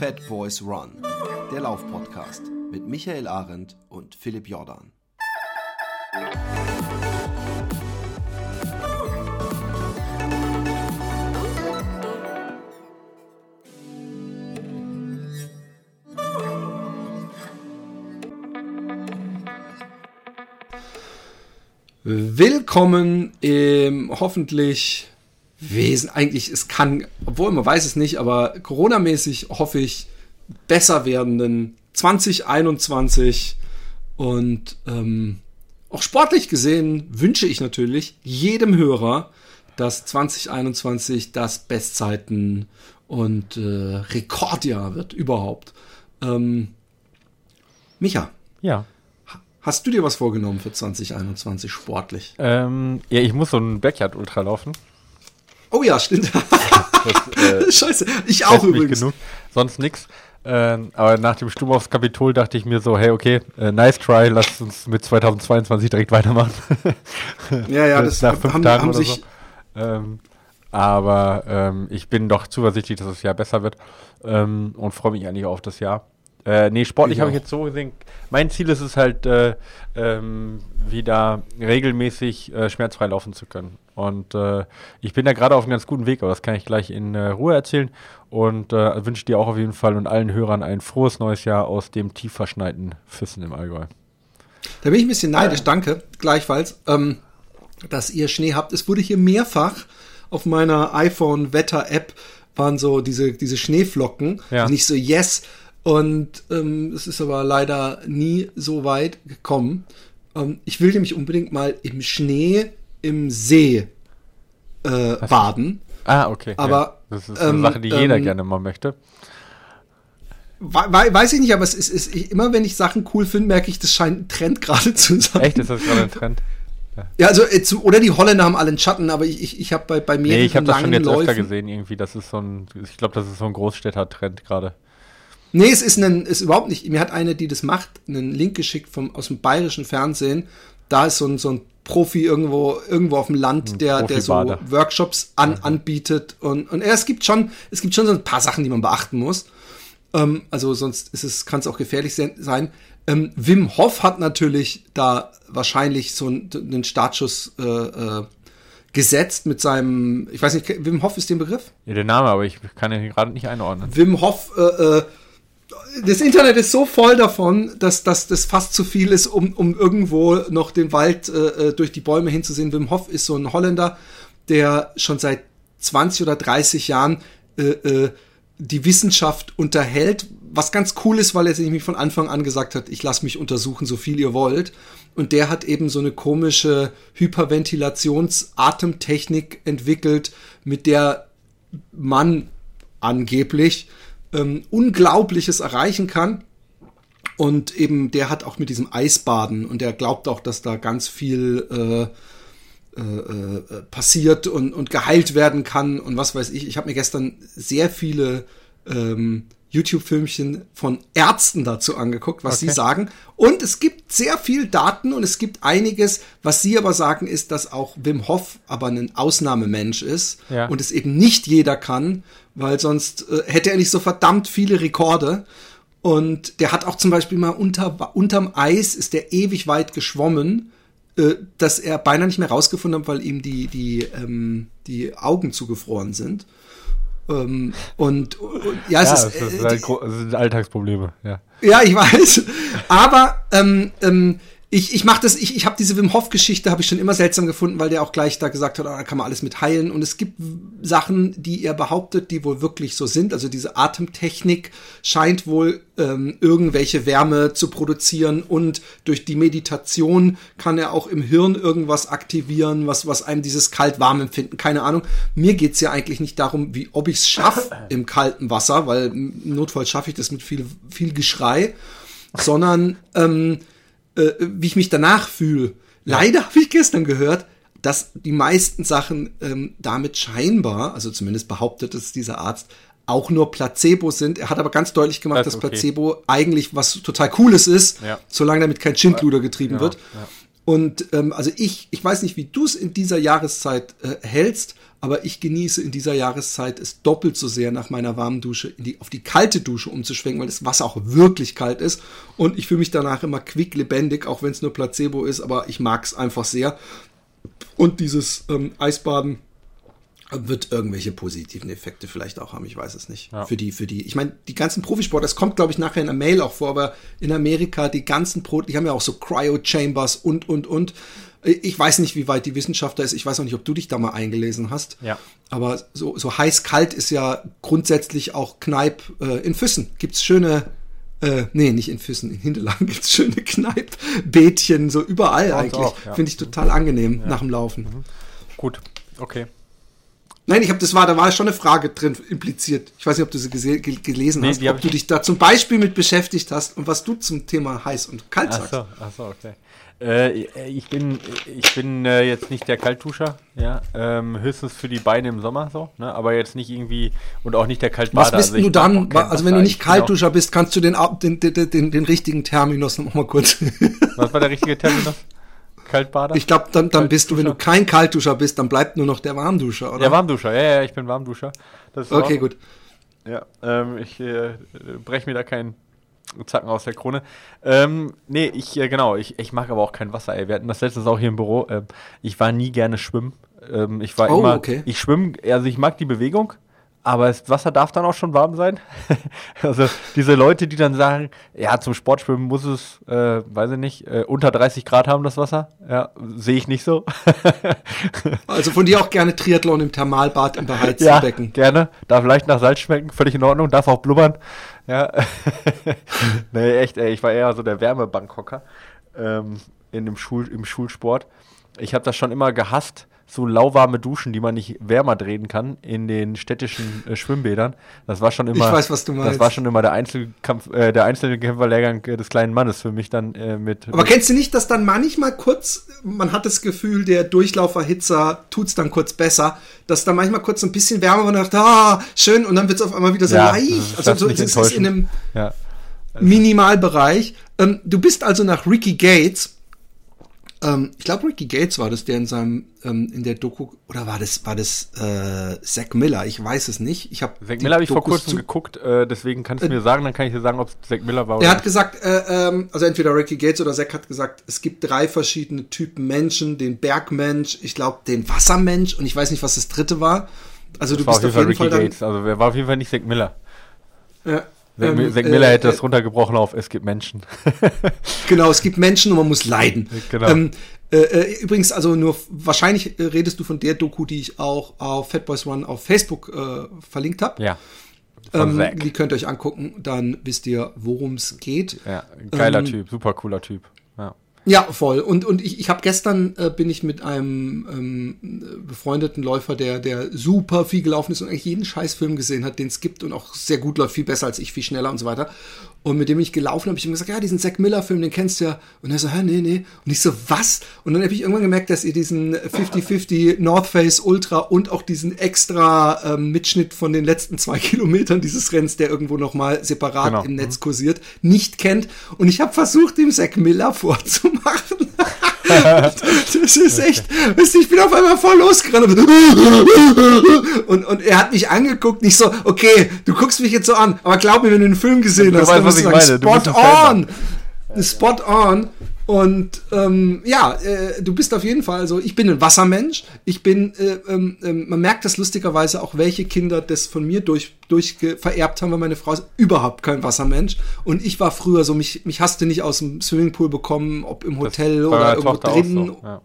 Fat Boys Run, der Laufpodcast mit Michael Arendt und Philipp Jordan. Willkommen im hoffentlich Wesen. Eigentlich, es kann, obwohl man weiß es nicht, aber Corona-mäßig hoffe ich besser werdenden 2021 und ähm, auch sportlich gesehen wünsche ich natürlich jedem Hörer, dass 2021 das Bestzeiten und äh, Rekordjahr wird überhaupt. Ähm, Micha. Ja. Hast du dir was vorgenommen für 2021 sportlich? Ähm, ja, ich muss so ein Backyard-Ultra laufen. Oh ja, stimmt. Das, äh, Scheiße, ich auch übrigens. Genug. Sonst nix. Ähm, aber nach dem Sturm aufs Kapitol dachte ich mir so, hey, okay, äh, nice try, lass uns mit 2022 direkt weitermachen. ja, ja, das, nach fünf haben, Tagen haben sich so. ähm, aber ähm, ich bin doch zuversichtlich, dass das Jahr besser wird ähm, und freue mich eigentlich auf das Jahr. Äh, nee, sportlich habe ich jetzt so gesehen. Mein Ziel ist es halt, äh, ähm, wieder regelmäßig äh, schmerzfrei laufen zu können. Und äh, ich bin da gerade auf einem ganz guten Weg, aber das kann ich gleich in äh, Ruhe erzählen. Und äh, wünsche dir auch auf jeden Fall und allen Hörern ein frohes neues Jahr aus dem tief verschneiten Füssen im Allgäu. Da bin ich ein bisschen neidisch, danke, gleichfalls, ähm, dass ihr Schnee habt. Es wurde hier mehrfach auf meiner iPhone-Wetter-App waren so diese, diese Schneeflocken. Ja. Nicht so, yes, und ähm, es ist aber leider nie so weit gekommen. Ähm, ich will nämlich unbedingt mal im Schnee im See äh, baden. Ah, okay. Aber ja. das ist eine ähm, Sache, die jeder ähm, gerne mal möchte. Weiß ich nicht, aber es ist, ist immer, wenn ich Sachen cool finde, merke ich, das scheint ein Trend gerade zu sein. Echt, ist das gerade ein Trend? Ja, ja also äh, oder die Holländer haben alle einen Schatten, aber ich, ich, ich habe bei, bei mir nee, ich habe das schon jetzt Läufen, öfter gesehen irgendwie. Das ist so ein, ich glaube, das ist so ein Großstädter-Trend gerade. Nee, es ist ein, ist überhaupt nicht. Mir hat eine, die das macht, einen Link geschickt vom, aus dem bayerischen Fernsehen. Da ist so ein, so ein Profi irgendwo, irgendwo auf dem Land, der, der so Workshops an, anbietet. Und, und es gibt schon, es gibt schon so ein paar Sachen, die man beachten muss. Ähm, also sonst ist es, kann es auch gefährlich sein. Ähm, Wim Hof hat natürlich da wahrscheinlich so einen, einen Startschuss äh, äh, gesetzt mit seinem, ich weiß nicht, Wim Hof ist der Begriff? Ja, der Name, aber ich kann ihn gerade nicht einordnen. Wim Hof äh, äh, das Internet ist so voll davon, dass, dass das fast zu viel ist, um, um irgendwo noch den Wald äh, äh, durch die Bäume hinzusehen. Wim Hof ist so ein Holländer, der schon seit 20 oder 30 Jahren äh, äh, die Wissenschaft unterhält, was ganz cool ist, weil er sich nämlich von Anfang an gesagt hat, ich lasse mich untersuchen, so viel ihr wollt. Und der hat eben so eine komische Hyperventilations-Atemtechnik entwickelt, mit der man angeblich ähm, Unglaubliches erreichen kann. Und eben, der hat auch mit diesem Eisbaden und der glaubt auch, dass da ganz viel äh, äh, äh, passiert und, und geheilt werden kann und was weiß ich. Ich habe mir gestern sehr viele ähm, YouTube-Filmchen von Ärzten dazu angeguckt, was okay. sie sagen. Und es gibt sehr viel Daten und es gibt einiges, was sie aber sagen, ist, dass auch Wim Hof aber ein Ausnahmemensch ist ja. und es eben nicht jeder kann weil sonst äh, hätte er nicht so verdammt viele Rekorde. Und der hat auch zum Beispiel mal unter, unterm Eis ist der ewig weit geschwommen, äh, dass er beinahe nicht mehr rausgefunden hat, weil ihm die, die, ähm, die Augen zugefroren sind. Ähm, und, und, ja, es ja, ist, das, ist äh, die, das sind Alltagsprobleme, ja. Ja, ich weiß. Aber ähm, ähm, ich, ich mache das, ich, ich habe diese Wim Hof Geschichte habe ich schon immer seltsam gefunden, weil der auch gleich da gesagt hat, oh, da kann man alles mit heilen und es gibt Sachen, die er behauptet, die wohl wirklich so sind. Also diese Atemtechnik scheint wohl ähm, irgendwelche Wärme zu produzieren und durch die Meditation kann er auch im Hirn irgendwas aktivieren, was was einem dieses kalt-warm empfinden. Keine Ahnung. Mir geht's ja eigentlich nicht darum, wie ob ich's schaff im kalten Wasser, weil im Notfall schaffe ich das mit viel viel Geschrei, sondern ähm, äh, wie ich mich danach fühle. Leider habe ich gestern gehört, dass die meisten Sachen ähm, damit scheinbar, also zumindest behauptet es dieser Arzt, auch nur Placebo sind. Er hat aber ganz deutlich gemacht, das dass okay. Placebo eigentlich was total Cooles ist, ja. solange damit kein Schindluder getrieben ja, wird. Ja. Und ähm, also ich, ich weiß nicht, wie du es in dieser Jahreszeit äh, hältst, aber ich genieße in dieser Jahreszeit es doppelt so sehr nach meiner warmen Dusche in die, auf die kalte Dusche umzuschwenken, weil das Wasser auch wirklich kalt ist und ich fühle mich danach immer quick lebendig, auch wenn es nur Placebo ist, aber ich mag es einfach sehr. Und dieses ähm, Eisbaden wird irgendwelche positiven Effekte vielleicht auch haben, ich weiß es nicht. Ja. Für die, für die. Ich meine, die ganzen Profisportler, das kommt, glaube ich, nachher in der Mail auch vor, aber in Amerika, die ganzen Pro, die haben ja auch so Cryo-Chambers und, und, und. Ich weiß nicht, wie weit die Wissenschaft da ist. Ich weiß auch nicht, ob du dich da mal eingelesen hast. Ja. Aber so, so heiß-kalt ist ja grundsätzlich auch Kneipp. Äh, in Füssen gibt's schöne, äh, nee, nicht in Füssen, in Hinterlagen gibt's schöne Kneippbädchen, so überall eigentlich. Ja. Finde ich total angenehm ja. nach dem Laufen. Mhm. Gut, okay. Nein, ich habe das war, da war schon eine Frage drin impliziert. Ich weiß nicht, ob du sie gelesen nee, hast, ob du dich da zum Beispiel mit beschäftigt hast und was du zum Thema heiß und kalt sagst. Ach so, ach so okay. Äh, ich bin, ich bin äh, jetzt nicht der Kaltduscher, ja, ähm, höchstens für die Beine im Sommer so, ne? aber jetzt nicht irgendwie und auch nicht der Kaltbader. Was bist also du dann? Also wenn du nicht Kaltduscher bist, kannst du den, den, den, den, den richtigen Terminus noch mal kurz. Was war der richtige Terminus? Kaltbader? Ich glaube, dann, dann bist du, wenn du kein Kaltduscher bist, dann bleibt nur noch der Warmduscher, oder? Der Warmduscher, ja, ja, ich bin Warmduscher. okay, gut. Ja, ähm, ich äh, breche mir da keinen Zacken aus der Krone. Ähm, nee, ich, äh, genau, ich, ich mag aber auch kein Wasser, ey. Wir hatten das letztes auch hier im Büro. Ähm, ich war nie gerne schwimmen. Ähm, ich war oh, immer, okay. ich schwimme, also ich mag die Bewegung, aber das Wasser darf dann auch schon warm sein. also diese Leute, die dann sagen, ja, zum Sportschwimmen muss es, äh, weiß ich nicht, äh, unter 30 Grad haben das Wasser. Ja, sehe ich nicht so. also von dir auch gerne Triathlon im Thermalbad im beheizten ja, Becken. gerne. Darf leicht nach Salz schmecken, völlig in Ordnung. Darf auch blubbern. Ja. nee, echt, ey, ich war eher so der Wärmebankhocker ähm, in dem Schul im Schulsport. Ich habe das schon immer gehasst so lauwarme Duschen, die man nicht wärmer drehen kann in den städtischen äh, Schwimmbädern. Das war schon immer. Ich weiß, was du meinst. Das war schon immer der Einzelkampf, äh, der Einzelkämpferlehrgang äh, des kleinen Mannes für mich dann äh, mit. Aber kennst du nicht, dass dann manchmal kurz, man hat das Gefühl, der Durchlauferhitzer tut's dann kurz besser, dass dann manchmal kurz ein bisschen wärmer und dachte, ah, schön, und dann wird's auf einmal wieder so ja, leicht. Also so, es ist in einem ja. Minimalbereich. Ähm, du bist also nach Ricky Gates ähm, ich glaube, Ricky Gates war das, der in seinem, ähm, in der Doku, oder war das, war das äh, Zack Miller? Ich weiß es nicht. Ich hab Zack Miller habe ich vor kurzem geguckt, äh, deswegen kannst du äh, mir sagen, dann kann ich dir sagen, ob es Zack Miller war. Er hat gesagt, äh, ähm, also entweder Ricky Gates oder Zack hat gesagt, es gibt drei verschiedene Typen Menschen, den Bergmensch, ich glaube den Wassermensch und ich weiß nicht, was das dritte war. Also das du bist auf jeden Fall, Ricky Fall Gates, also wer war auf jeden Fall nicht Zack Miller. Ja, Zack, ähm, Zack Miller äh, hätte das runtergebrochen auf Es gibt Menschen. genau, es gibt Menschen und man muss leiden. Genau. Ähm, äh, äh, übrigens, also nur wahrscheinlich äh, redest du von der Doku, die ich auch auf Fatboys One auf Facebook äh, verlinkt habe. Ja. Ähm, die könnt ihr euch angucken, dann wisst ihr, worum es geht. Ja, geiler ähm, Typ, super cooler Typ. Ja. Voll. Und, und ich, ich habe gestern äh, bin ich mit einem ähm, befreundeten Läufer, der, der super viel gelaufen ist und eigentlich jeden Scheißfilm gesehen hat, den es gibt und auch sehr gut läuft, viel besser als ich, viel schneller und so weiter. Und mit dem ich gelaufen habe, ich ihm gesagt, ja, diesen Zack Miller-Film, den kennst du ja. Und er so, hä, nee, nee. Und ich so, was? Und dann habe ich irgendwann gemerkt, dass ihr diesen 50-50 North Face Ultra und auch diesen extra ähm, Mitschnitt von den letzten zwei Kilometern dieses Rennens, der irgendwo nochmal separat genau. im Netz kursiert, nicht kennt. Und ich habe versucht, dem Zack Miller vorzumachen. Das ist echt, weißt du, ich bin auf einmal voll losgerannt und, und er hat mich angeguckt, nicht so, okay, du guckst mich jetzt so an, aber glaub mir, wenn du den Film gesehen du hast, weißt, was ich meine. Spot on! Spot on. Und ähm, ja, äh, du bist auf jeden Fall, also ich bin ein Wassermensch. Ich bin, äh, äh, man merkt das lustigerweise auch, welche Kinder das von mir durch, durch vererbt haben, weil meine Frau ist überhaupt kein Wassermensch. Und ich war früher so, mich, mich hast du nicht aus dem Swimmingpool bekommen, ob im Hotel oder irgendwo. So, ja.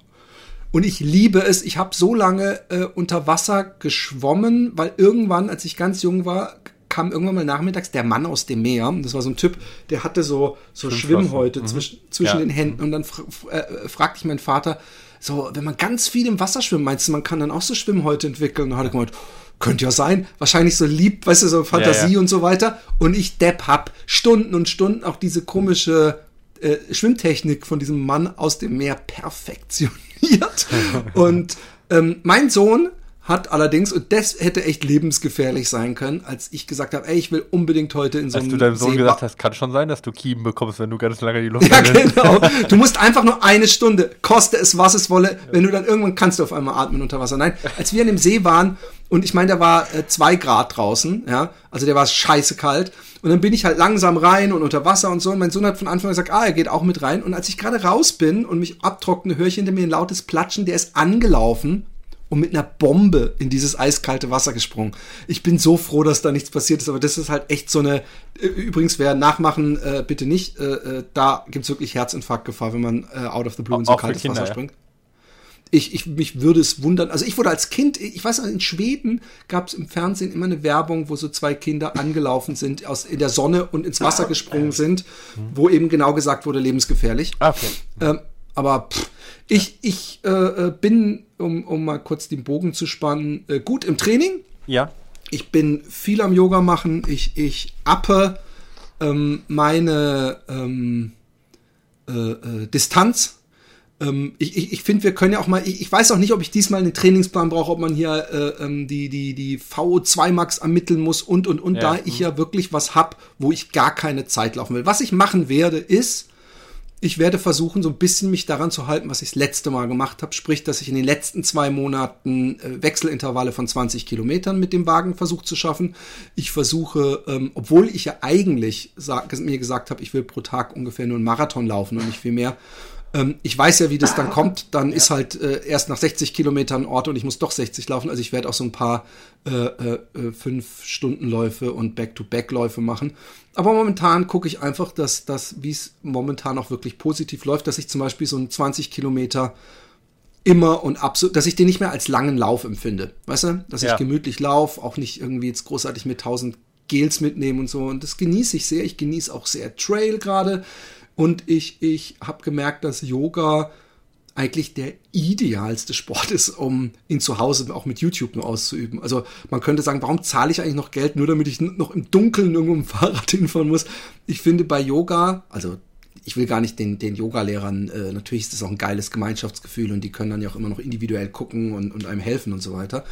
Und ich liebe es. Ich habe so lange äh, unter Wasser geschwommen, weil irgendwann, als ich ganz jung war, kam irgendwann mal nachmittags der Mann aus dem Meer. Das war so ein Typ, der hatte so, so Schwimmhäute mhm. zwischen, zwischen ja. den Händen. Und dann fr äh, fragte ich meinen Vater, so, wenn man ganz viel im Wasser schwimmt, meinst du, man kann dann auch so Schwimmhäute entwickeln? Und dann hat er gemeint, könnte ja sein, wahrscheinlich so lieb, weißt du, so Fantasie ja, ja. und so weiter. Und ich Depp hab Stunden und Stunden auch diese komische äh, Schwimmtechnik von diesem Mann aus dem Meer perfektioniert. und ähm, mein Sohn hat allerdings, und das hätte echt lebensgefährlich sein können, als ich gesagt habe, ey, ich will unbedingt heute in so einem. Als du deinem Sohn gesagt hast, kann schon sein, dass du Kiemen bekommst, wenn du ganz lange die Luft Ja, genau. Du musst einfach nur eine Stunde, koste es, was es wolle, wenn du dann irgendwann kannst du auf einmal atmen unter Wasser. Nein, als wir in dem See waren, und ich meine, da war äh, zwei Grad draußen, ja, also der war scheiße kalt. Und dann bin ich halt langsam rein und unter Wasser und so. Und mein Sohn hat von Anfang an gesagt, ah, er geht auch mit rein. Und als ich gerade raus bin und mich abtrockne, höre ich hinter mir ein lautes Platschen. Der ist angelaufen und mit einer Bombe in dieses eiskalte Wasser gesprungen. Ich bin so froh, dass da nichts passiert ist, aber das ist halt echt so eine. Äh, übrigens, wer nachmachen, äh, bitte nicht. Äh, äh, da gibt's wirklich Herzinfarktgefahr, wenn man äh, out of the blue in so kaltes Kinder, Wasser springt. Ja. Ich, ich, mich würde es wundern. Also ich wurde als Kind, ich weiß noch, in Schweden gab es im Fernsehen immer eine Werbung, wo so zwei Kinder angelaufen sind, aus in der Sonne und ins Wasser gesprungen sind, wo eben genau gesagt wurde, lebensgefährlich. Okay. Ähm, aber pff, ich, ich äh, äh, bin, um, um mal kurz den Bogen zu spannen, äh, gut im Training. Ja. Ich bin viel am Yoga machen. Ich, ich appe ähm, meine ähm, äh, äh, Distanz. Ähm, ich ich, ich finde, wir können ja auch mal, ich, ich weiß auch nicht, ob ich diesmal einen Trainingsplan brauche, ob man hier äh, ähm, die, die, die VO2 Max ermitteln muss und, und, und, ja. da ich ja wirklich was hab, wo ich gar keine Zeit laufen will. Was ich machen werde, ist, ich werde versuchen, so ein bisschen mich daran zu halten, was ich das letzte Mal gemacht habe. Sprich, dass ich in den letzten zwei Monaten äh, Wechselintervalle von 20 Kilometern mit dem Wagen versucht zu schaffen. Ich versuche, ähm, obwohl ich ja eigentlich sag, mir gesagt habe, ich will pro Tag ungefähr nur einen Marathon laufen und nicht viel mehr, ähm, ich weiß ja, wie das dann kommt. Dann ja. ist halt äh, erst nach 60 Kilometern Ort und ich muss doch 60 laufen. Also ich werde auch so ein paar äh, äh, äh, fünf Stundenläufe und Back-to-Back-Läufe machen. Aber momentan gucke ich einfach, dass das, wie es momentan auch wirklich positiv läuft, dass ich zum Beispiel so einen 20 Kilometer immer und absolut, dass ich den nicht mehr als langen Lauf empfinde. Weißt du? Dass ja. ich gemütlich laufe, auch nicht irgendwie jetzt großartig mit 1000 Gels mitnehmen und so. Und das genieße ich sehr. Ich genieße auch sehr Trail gerade. Und ich, ich habe gemerkt, dass Yoga eigentlich der idealste Sport ist, um ihn zu Hause auch mit YouTube nur auszuüben. Also man könnte sagen, warum zahle ich eigentlich noch Geld, nur damit ich noch im Dunkeln irgendwo im Fahrrad hinfahren muss? Ich finde bei Yoga, also ich will gar nicht den, den Yoga-Lehrern, äh, natürlich ist das auch ein geiles Gemeinschaftsgefühl und die können dann ja auch immer noch individuell gucken und, und einem helfen und so weiter.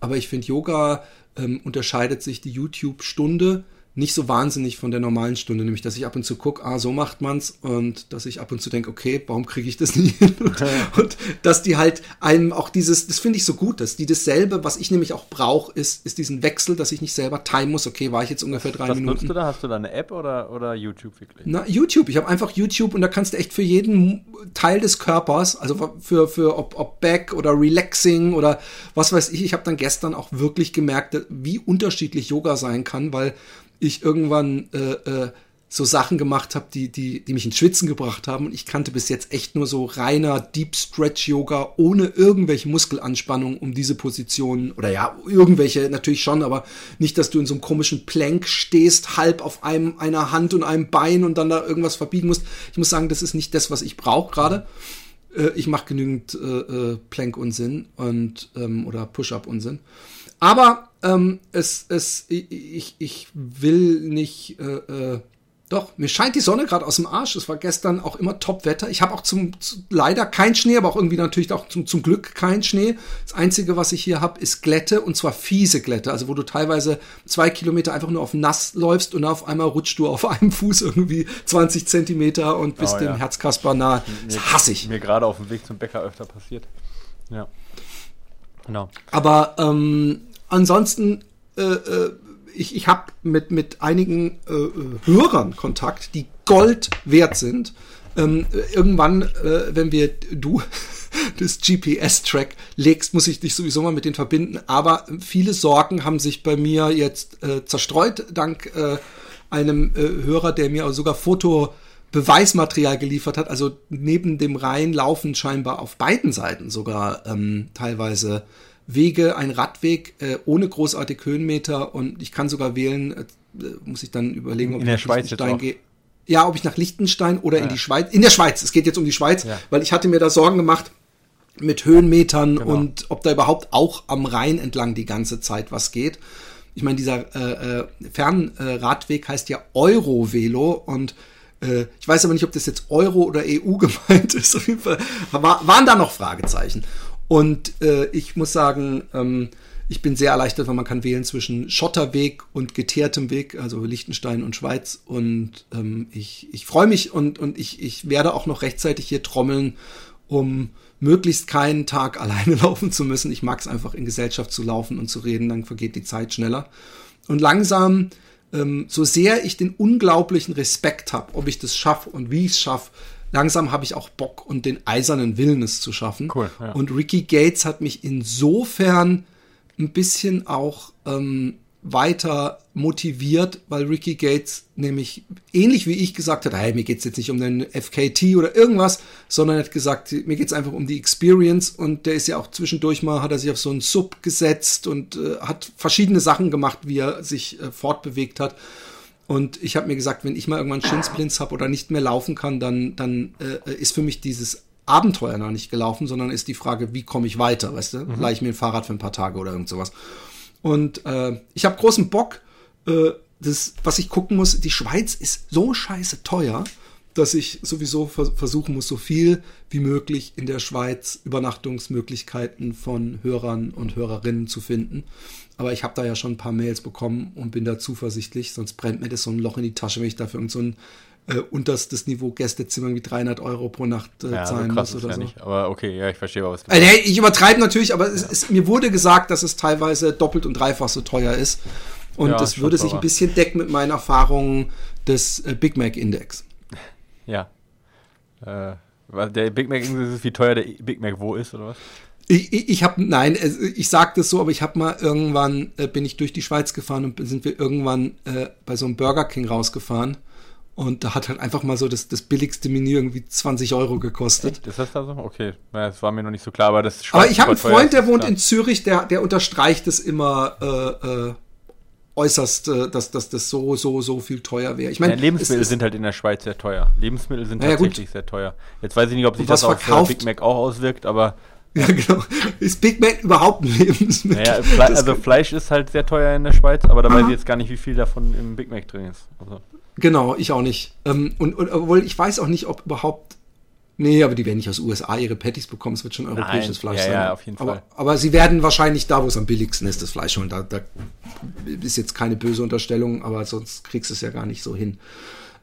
Aber ich finde, Yoga ähm, unterscheidet sich die YouTube-Stunde nicht so wahnsinnig von der normalen Stunde, nämlich dass ich ab und zu gucke, ah, so macht man's und dass ich ab und zu denke, okay, warum kriege ich das nie hin? Und, und, dass die halt einem auch dieses, das finde ich so gut, dass die dasselbe, was ich nämlich auch brauche, ist, ist diesen Wechsel, dass ich nicht selber timen muss, okay, war ich jetzt ungefähr drei was Minuten. Was nutzt du da? Hast du da eine App oder, oder YouTube wirklich? Na, YouTube. Ich habe einfach YouTube und da kannst du echt für jeden Teil des Körpers, also für, für ob, ob Back oder Relaxing oder was weiß ich, ich habe dann gestern auch wirklich gemerkt, wie unterschiedlich Yoga sein kann, weil ich irgendwann äh, äh, so Sachen gemacht habe, die, die, die mich ins Schwitzen gebracht haben. Und ich kannte bis jetzt echt nur so reiner Deep Stretch Yoga ohne irgendwelche Muskelanspannung um diese Position. Oder ja, irgendwelche natürlich schon, aber nicht, dass du in so einem komischen Plank stehst, halb auf einem, einer Hand und einem Bein und dann da irgendwas verbiegen musst. Ich muss sagen, das ist nicht das, was ich brauche gerade. Äh, ich mache genügend äh, äh, Plank-Unsinn und ähm, oder Push-Up-Unsinn. Aber ähm, es, es, ich, ich will nicht, äh, äh, doch, mir scheint die Sonne gerade aus dem Arsch. Es war gestern auch immer Top-Wetter. Ich habe auch zum, zu, leider kein Schnee, aber auch irgendwie natürlich auch zum, zum Glück kein Schnee. Das Einzige, was ich hier habe, ist Glätte und zwar fiese Glätte. Also wo du teilweise zwei Kilometer einfach nur auf nass läufst und auf einmal rutscht du auf einem Fuß irgendwie 20 Zentimeter und bist oh, ja. dem Herzkasper nahe. Das hasse ich. Mir gerade auf dem Weg zum Bäcker öfter passiert. Ja. Genau. Aber ähm, ansonsten, äh, äh, ich, ich habe mit, mit einigen äh, Hörern Kontakt, die Gold wert sind. Ähm, irgendwann, äh, wenn wir du das GPS-Track legst, muss ich dich sowieso mal mit denen verbinden. Aber viele Sorgen haben sich bei mir jetzt äh, zerstreut, dank äh, einem äh, Hörer, der mir sogar Foto Beweismaterial geliefert hat, also neben dem Rhein laufen scheinbar auf beiden Seiten sogar ähm, teilweise Wege, ein Radweg äh, ohne großartig Höhenmeter und ich kann sogar wählen, äh, muss ich dann überlegen, ob in ich nach Liechtenstein gehe. Ja, ob ich nach Liechtenstein oder ja. in die Schweiz. In der Schweiz, es geht jetzt um die Schweiz, ja. weil ich hatte mir da Sorgen gemacht mit Höhenmetern genau. und ob da überhaupt auch am Rhein entlang die ganze Zeit was geht. Ich meine, dieser äh, äh, Fernradweg heißt ja Eurovelo und äh, ich weiß aber nicht, ob das jetzt Euro oder EU gemeint ist. Auf jeden Fall war, waren da noch Fragezeichen. Und äh, ich muss sagen, ähm, ich bin sehr erleichtert, weil man kann wählen zwischen Schotterweg und geteertem Weg, also Liechtenstein und Schweiz. Und ähm, ich, ich freue mich und, und ich, ich werde auch noch rechtzeitig hier trommeln, um möglichst keinen Tag alleine laufen zu müssen. Ich mag es einfach in Gesellschaft zu laufen und zu reden, dann vergeht die Zeit schneller. Und langsam, ähm, so sehr ich den unglaublichen Respekt habe, ob ich das schaffe und wie ich es schaffe, langsam habe ich auch Bock und den eisernen Willen, es zu schaffen. Cool, ja. Und Ricky Gates hat mich insofern ein bisschen auch ähm, weiter motiviert, weil Ricky Gates nämlich ähnlich wie ich gesagt hat, hey, mir geht's jetzt nicht um den FKT oder irgendwas, sondern er hat gesagt, mir geht's einfach um die Experience und der ist ja auch zwischendurch mal, hat er sich auf so einen Sub gesetzt und äh, hat verschiedene Sachen gemacht, wie er sich äh, fortbewegt hat. Und ich habe mir gesagt, wenn ich mal irgendwann Shinsplints habe oder nicht mehr laufen kann, dann, dann äh, ist für mich dieses Abenteuer noch nicht gelaufen, sondern ist die Frage, wie komme ich weiter, weißt du? Mhm. Leih ich mir ein Fahrrad für ein paar Tage oder irgend sowas. Und äh, ich habe großen Bock. Äh, das, was ich gucken muss, die Schweiz ist so scheiße teuer, dass ich sowieso vers versuchen muss, so viel wie möglich in der Schweiz Übernachtungsmöglichkeiten von Hörern und Hörerinnen zu finden. Aber ich habe da ja schon ein paar Mails bekommen und bin da zuversichtlich, sonst brennt mir das so ein Loch in die Tasche, wenn ich dafür irgend so ein äh, unterstes Niveau Gästezimmer wie 300 Euro pro Nacht äh, ja, zahlen muss oder so. Nicht. Aber okay, ja, ich verstehe, was du also, hey, Ich übertreibe natürlich, aber ja. es, es, mir wurde gesagt, dass es teilweise doppelt und dreifach so teuer ist. Und ja, das würde sich ein bisschen decken mit meinen Erfahrungen des äh, Big Mac Index. Ja. Äh, der Big Mac Index ist, wie teuer der Big Mac wo ist, oder was? Ich, ich, ich habe, nein, ich sage das so, aber ich habe mal irgendwann, äh, bin ich durch die Schweiz gefahren und sind wir irgendwann äh, bei so einem Burger King rausgefahren. Und da hat halt einfach mal so das, das billigste Menü irgendwie 20 Euro gekostet. Echt? Ist das da so? Okay, naja, das war mir noch nicht so klar, aber das Schweiz Aber ich habe einen Freund, der wohnt klar. in Zürich, der, der unterstreicht es immer äh, äh, äußerst, äh, dass, dass das so, so, so viel teuer wäre. Ich meine, ja, Lebensmittel sind halt in der Schweiz sehr teuer. Lebensmittel sind tatsächlich ja, sehr teuer. Jetzt weiß ich nicht, ob sich das auf verkauft? Big Mac auch auswirkt, aber ja, genau. Ist Big Mac überhaupt ein Lebensmittel? Naja, Fle also Fleisch ist halt sehr teuer in der Schweiz, aber da weiß ich jetzt gar nicht, wie viel davon im Big Mac drin ist. Also. Genau, ich auch nicht. Ähm, und, und obwohl ich weiß auch nicht, ob überhaupt. Nee, aber die werden nicht aus USA ihre Patties bekommen, es wird schon europäisches Nein, Fleisch ja, sein. Ja, auf jeden aber, Fall. Aber sie werden wahrscheinlich da, wo es am billigsten ist, das Fleisch holen. Da, da ist jetzt keine böse Unterstellung, aber sonst kriegst du es ja gar nicht so hin.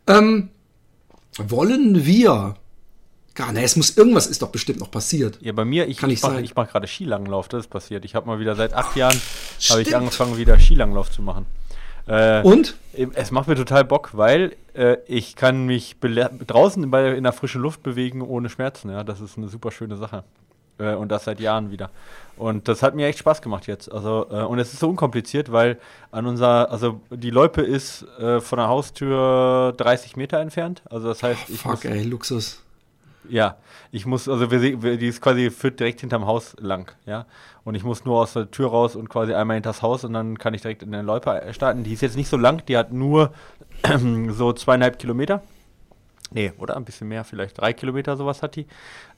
Ähm, wollen wir Gar nicht, es muss irgendwas ist doch bestimmt noch passiert. Ja, bei mir, ich, Kann ich, ich mache mach gerade Skilanglauf, das ist passiert. Ich habe mal wieder seit acht Jahren habe ich angefangen, wieder Skilanglauf zu machen. Äh, Und? Es macht mir total Bock, weil äh, ich kann mich draußen bei, in der frischen Luft bewegen ohne Schmerzen. Ja, das ist eine super schöne Sache. Äh, und das seit Jahren wieder. Und das hat mir echt Spaß gemacht jetzt. Also, äh, und es ist so unkompliziert, weil an unser, also die Loipe ist äh, von der Haustür 30 Meter entfernt. Also das heißt, ich. Fuck, muss, ey, Luxus. Ja, ich muss, also wir, die ist quasi führt direkt hinterm Haus lang, ja. Und ich muss nur aus der Tür raus und quasi einmal hinters Haus und dann kann ich direkt in den Loipe starten. Die ist jetzt nicht so lang, die hat nur so zweieinhalb Kilometer. Nee, oder ein bisschen mehr, vielleicht drei Kilometer sowas hat die.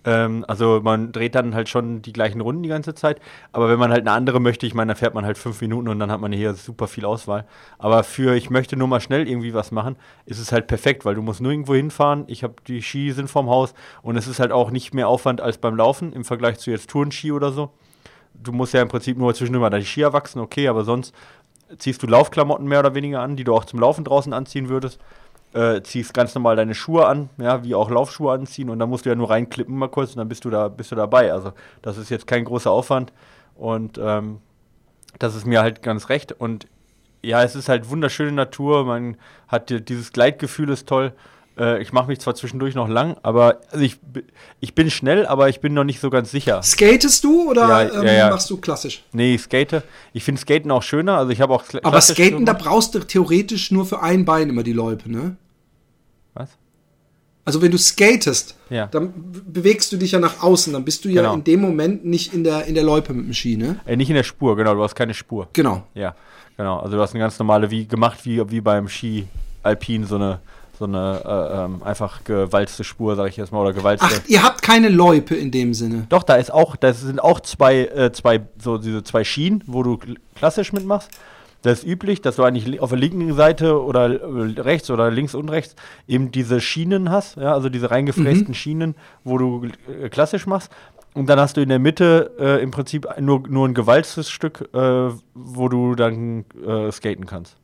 Ähm, also man dreht dann halt schon die gleichen Runden die ganze Zeit. Aber wenn man halt eine andere möchte, ich meine, dann fährt man halt fünf Minuten und dann hat man hier super viel Auswahl. Aber für ich möchte nur mal schnell irgendwie was machen, ist es halt perfekt, weil du musst nur irgendwo hinfahren. Ich habe die Ski sind vorm Haus und es ist halt auch nicht mehr Aufwand als beim Laufen im Vergleich zu jetzt Tourenski oder so. Du musst ja im Prinzip nur zwischendurch mal deine Skier wachsen, okay, aber sonst ziehst du Laufklamotten mehr oder weniger an, die du auch zum Laufen draußen anziehen würdest äh, ziehst ganz normal deine Schuhe an, ja, wie auch Laufschuhe anziehen und dann musst du ja nur reinklippen mal kurz und dann bist du da, bist du dabei. Also das ist jetzt kein großer Aufwand und ähm, das ist mir halt ganz recht und ja, es ist halt wunderschöne Natur, man hat dieses Gleitgefühl ist toll. Äh, ich mache mich zwar zwischendurch noch lang, aber also ich, ich bin schnell, aber ich bin noch nicht so ganz sicher. Skatest du oder ja, ähm, ja, ja. machst du klassisch? Nee, ich skate. Ich finde Skaten auch schöner. Also ich habe auch Aber Skaten, da brauchst du theoretisch nur für ein Bein immer die Loipe, ne? Was? Also wenn du skatest, ja. dann bewegst du dich ja nach außen, dann bist du ja genau. in dem Moment nicht in der, in der Loipe mit dem Ski, ne? Äh, nicht in der Spur, genau, du hast keine Spur. Genau. Ja, genau. Also du hast eine ganz normale, wie gemacht wie, wie beim Ski Alpin, so eine, so eine äh, ähm, einfach gewalzte Spur, sag ich jetzt mal, oder gewalzte. Ach, ihr habt keine Loipe in dem Sinne. Doch, da ist auch, da sind auch zwei, äh, zwei, so diese zwei Schienen, wo du klassisch mitmachst. Das ist üblich, dass du eigentlich auf der linken Seite oder äh, rechts oder links und rechts eben diese Schienen hast, ja, also diese reingefrästen mhm. Schienen, wo du äh, klassisch machst. und dann hast du in der Mitte äh, im Prinzip nur, nur ein gewalztes Stück, äh, wo du dann äh, skaten kannst.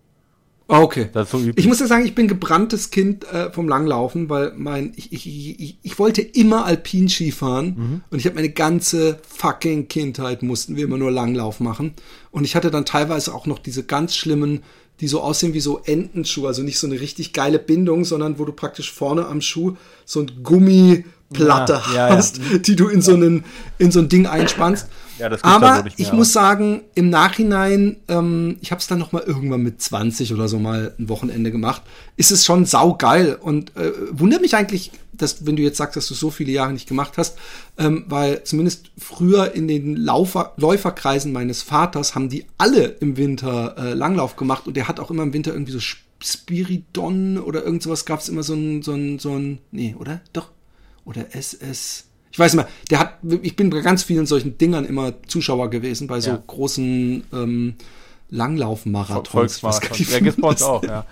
Ah, okay. So ich muss ja sagen, ich bin gebranntes Kind äh, vom Langlaufen, weil mein ich, ich, ich, ich wollte immer Alpinski fahren mhm. und ich habe meine ganze fucking Kindheit mussten wir immer nur Langlauf machen und ich hatte dann teilweise auch noch diese ganz schlimmen, die so aussehen wie so Entenschuhe, also nicht so eine richtig geile Bindung, sondern wo du praktisch vorne am Schuh so ein Gummi Platte ja, hast, ja, ja. die du in so, einen, in so ein Ding einspannst. Ja, das Aber ich muss sagen, im Nachhinein, ähm, ich habe es dann noch mal irgendwann mit 20 oder so mal ein Wochenende gemacht, ist es schon saugeil und äh, wundert mich eigentlich, dass wenn du jetzt sagst, dass du so viele Jahre nicht gemacht hast, ähm, weil zumindest früher in den Laufer, Läuferkreisen meines Vaters haben die alle im Winter äh, Langlauf gemacht und der hat auch immer im Winter irgendwie so Spiridon oder irgend sowas gab es immer so ein, so ein, so ein, nee, oder? Doch, oder SS. Ich weiß nicht mehr, der hat, ich bin bei ganz vielen solchen Dingern immer Zuschauer gewesen, bei so ja. großen ähm, Langlaufmarathons. Volksmarathons. Ja, gibt's bei uns auch, ja.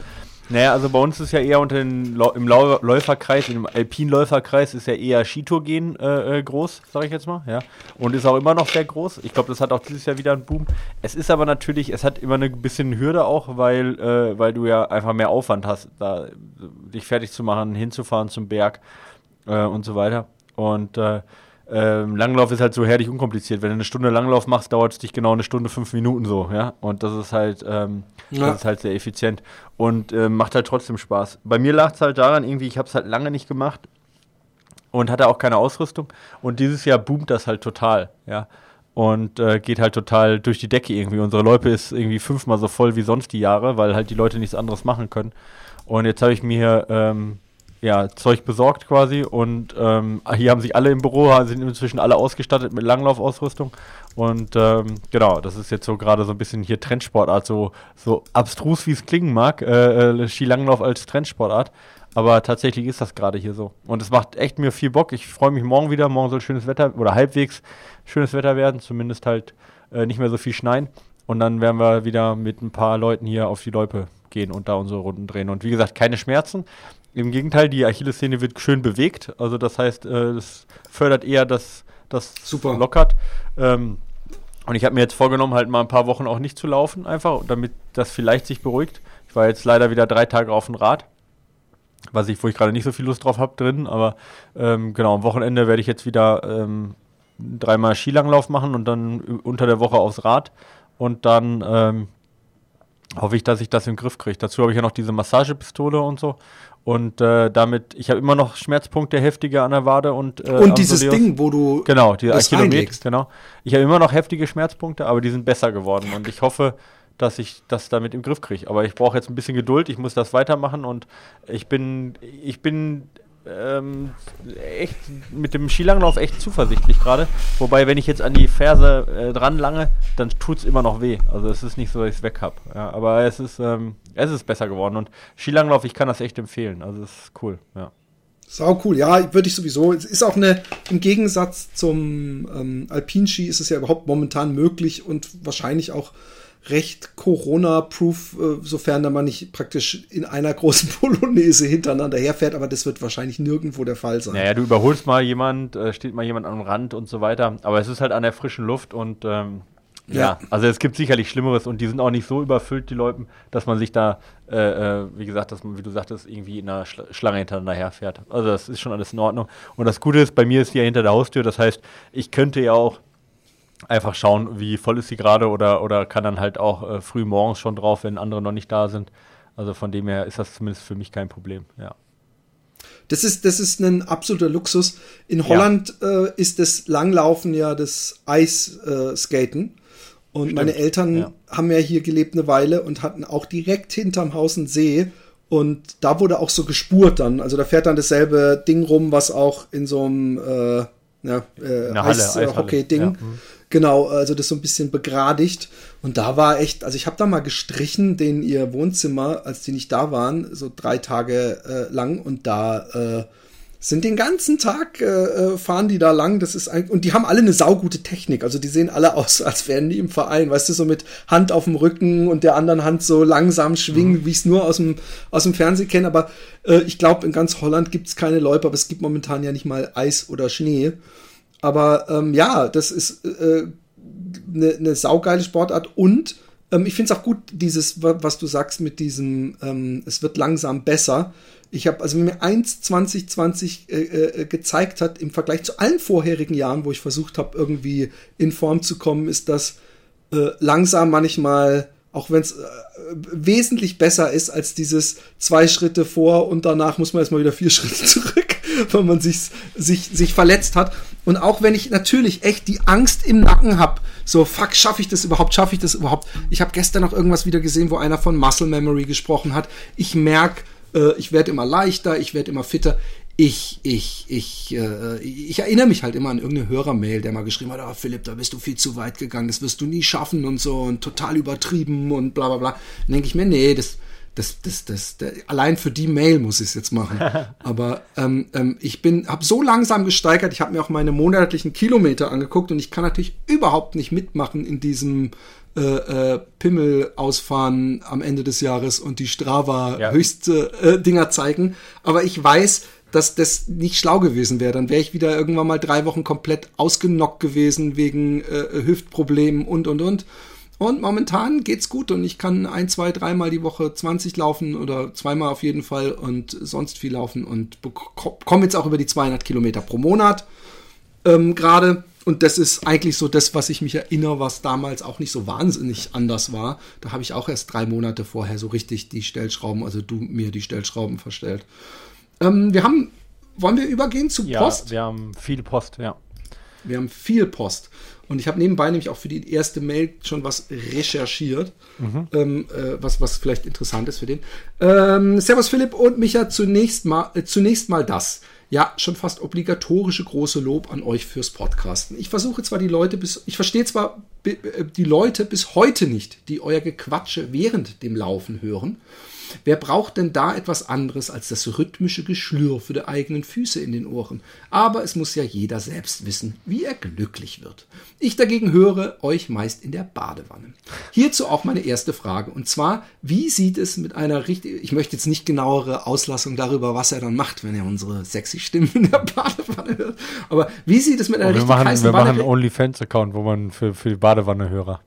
Naja, also bei uns ist ja eher unter den im Läuferkreis, im Alpinläuferkreis ist ja eher Skitour-Gehen äh, äh, groß, sage ich jetzt mal, ja. Und ist auch immer noch sehr groß. Ich glaube, das hat auch dieses Jahr wieder einen Boom. Es ist aber natürlich, es hat immer eine bisschen Hürde auch, weil, äh, weil du ja einfach mehr Aufwand hast, da dich fertig zu machen, hinzufahren zum Berg äh, und so weiter. Und äh, ähm, Langlauf ist halt so herrlich unkompliziert. Wenn du eine Stunde Langlauf machst, dauert es dich genau eine Stunde, fünf Minuten so, ja. Und das ist halt, ähm, ja. das ist halt sehr effizient und äh, macht halt trotzdem Spaß. Bei mir lag es halt daran, irgendwie, ich habe es halt lange nicht gemacht und hatte auch keine Ausrüstung. Und dieses Jahr boomt das halt total, ja. Und äh, geht halt total durch die Decke irgendwie. Unsere Loipe ist irgendwie fünfmal so voll wie sonst die Jahre, weil halt die Leute nichts anderes machen können. Und jetzt habe ich mir ähm, ja, Zeug besorgt quasi und ähm, hier haben sich alle im Büro, sind inzwischen alle ausgestattet mit Langlaufausrüstung und ähm, genau, das ist jetzt so gerade so ein bisschen hier Trendsportart, so, so abstrus wie es klingen mag, äh, äh, Skilanglauf als Trendsportart, aber tatsächlich ist das gerade hier so und es macht echt mir viel Bock, ich freue mich morgen wieder, morgen soll schönes Wetter oder halbwegs schönes Wetter werden, zumindest halt äh, nicht mehr so viel schneien und dann werden wir wieder mit ein paar Leuten hier auf die Loipe gehen und da unsere Runden drehen und wie gesagt, keine Schmerzen, im Gegenteil, die Achillessehne wird schön bewegt. Also das heißt, äh, das fördert eher das, das Super. lockert. Ähm, und ich habe mir jetzt vorgenommen, halt mal ein paar Wochen auch nicht zu laufen, einfach, damit das vielleicht sich beruhigt. Ich war jetzt leider wieder drei Tage auf dem Rad, was ich, wo ich gerade nicht so viel Lust drauf habe drin, aber ähm, genau, am Wochenende werde ich jetzt wieder ähm, dreimal Skilanglauf machen und dann unter der Woche aufs Rad und dann ähm, hoffe ich, dass ich das im Griff kriege. Dazu habe ich ja noch diese Massagepistole und so. Und äh, damit, ich habe immer noch Schmerzpunkte heftige an der Wade und äh, Und dieses Soleus. Ding, wo du genau, die Achillomet, genau. Ich habe immer noch heftige Schmerzpunkte, aber die sind besser geworden und ich hoffe, dass ich das damit im Griff kriege. Aber ich brauche jetzt ein bisschen Geduld, ich muss das weitermachen und ich bin, ich bin ähm, echt mit dem Skilanglauf echt zuversichtlich gerade. Wobei, wenn ich jetzt an die Ferse äh, dran lange, dann tut es immer noch weh. Also es ist nicht so, dass ich es weg habe. Ja, aber es ist, ähm, es ist besser geworden. Und Skilanglauf, ich kann das echt empfehlen. Also es ist cool, ja. Sau cool, ja, würde ich sowieso. Es ist auch eine, im Gegensatz zum ähm, Alpinski ist es ja überhaupt momentan möglich und wahrscheinlich auch recht Corona-proof, äh, sofern da man nicht praktisch in einer großen Polonaise hintereinander herfährt, aber das wird wahrscheinlich nirgendwo der Fall sein. Naja, du überholst mal jemand, äh, steht mal jemand am Rand und so weiter, aber es ist halt an der frischen Luft und ähm, ja. ja. also es gibt sicherlich Schlimmeres und die sind auch nicht so überfüllt, die Leute, dass man sich da, äh, äh, wie gesagt, dass man, wie du sagtest, irgendwie in einer Schlange hintereinander herfährt. Also das ist schon alles in Ordnung. Und das Gute ist, bei mir ist die ja hinter der Haustür, das heißt, ich könnte ja auch einfach schauen, wie voll ist sie gerade oder, oder kann dann halt auch äh, früh morgens schon drauf, wenn andere noch nicht da sind. Also von dem her ist das zumindest für mich kein Problem, ja. Das ist, das ist ein absoluter Luxus. In Holland ja. äh, ist das Langlaufen ja das Eisskaten. Äh, und Stimmt. meine Eltern ja. haben ja hier gelebt eine Weile und hatten auch direkt hinterm Haus einen See. Und da wurde auch so gespurt dann. Also da fährt dann dasselbe Ding rum, was auch in so einem äh, ja, äh, Eishockey-Ding. Ja. Genau, also das so ein bisschen begradigt. Und da war echt, also ich habe da mal gestrichen, den ihr Wohnzimmer, als die nicht da waren, so drei Tage äh, lang. Und da äh, sind den ganzen Tag äh, äh fahren die da lang. Das ist ein, und die haben alle eine saugute Technik. Also die sehen alle aus, als wären die im Verein, weißt du, so mit Hand auf dem Rücken und der anderen Hand so langsam schwingen, mhm. wie ich es nur aus dem aus dem Fernsehen kenne. Aber äh, ich glaube, in ganz Holland gibt es keine Loipe, aber es gibt momentan ja nicht mal Eis oder Schnee. Aber ähm, ja, das ist äh, eine, eine saugeile Sportart und ähm, ich finde es auch gut, dieses, was du sagst mit diesem, ähm, es wird langsam besser. Ich habe, also wenn mir 1 2020 äh, äh, gezeigt hat, im Vergleich zu allen vorherigen Jahren, wo ich versucht habe, irgendwie in Form zu kommen, ist das äh, langsam manchmal, auch wenn es äh, wesentlich besser ist als dieses zwei Schritte vor und danach muss man erstmal wieder vier Schritte zurück, weil man sich, sich, sich verletzt hat. Und auch wenn ich natürlich echt die Angst im Nacken habe, so, fuck, schaffe ich das überhaupt, schaffe ich das überhaupt? Ich habe gestern noch irgendwas wieder gesehen, wo einer von Muscle Memory gesprochen hat. Ich merke, äh, ich werde immer leichter, ich werde immer fitter. Ich, ich, ich, äh, ich erinnere mich halt immer an irgendeine Hörermail, der mal geschrieben hat, ah, Philipp, da bist du viel zu weit gegangen, das wirst du nie schaffen und so und total übertrieben und bla bla bla. Dann denke ich mir, nee, das, das, das, das, das, allein für die Mail muss ich es jetzt machen. Aber ähm, ähm, ich bin, habe so langsam gesteigert. Ich habe mir auch meine monatlichen Kilometer angeguckt und ich kann natürlich überhaupt nicht mitmachen in diesem äh, äh, Pimmel ausfahren am Ende des Jahres und die Strava ja. höchste äh, Dinger zeigen. Aber ich weiß, dass das nicht schlau gewesen wäre. Dann wäre ich wieder irgendwann mal drei Wochen komplett ausgenockt gewesen wegen äh, Hüftproblemen und und und. Und momentan geht's gut und ich kann ein, zwei, dreimal die Woche 20 laufen oder zweimal auf jeden Fall und sonst viel laufen und komme jetzt auch über die 200 Kilometer pro Monat ähm, gerade. Und das ist eigentlich so das, was ich mich erinnere, was damals auch nicht so wahnsinnig anders war. Da habe ich auch erst drei Monate vorher so richtig die Stellschrauben, also du mir die Stellschrauben verstellt. Ähm, wir haben, wollen wir übergehen zu Post? Ja, wir haben viel Post, ja. Wir haben viel Post. Und ich habe nebenbei nämlich auch für die erste Mail schon was recherchiert, mhm. ähm, äh, was, was vielleicht interessant ist für den. Ähm, Servus Philipp und Micha, zunächst mal, äh, zunächst mal das. Ja, schon fast obligatorische große Lob an euch fürs Podcasten. Ich versuche zwar die Leute bis, ich verstehe zwar äh, die Leute bis heute nicht, die euer Gequatsche während dem Laufen hören. Wer braucht denn da etwas anderes als das rhythmische Geschlürfe der eigenen Füße in den Ohren? Aber es muss ja jeder selbst wissen, wie er glücklich wird. Ich dagegen höre euch meist in der Badewanne. Hierzu auch meine erste Frage. Und zwar, wie sieht es mit einer richtig, ich möchte jetzt nicht genauere Auslassung darüber, was er dann macht, wenn er unsere sexy Stimmen in der Badewanne hört. Aber wie sieht es mit einer richtig machen, heißen Wir machen einen OnlyFans-Account, wo man für, für die Badewanne-Hörer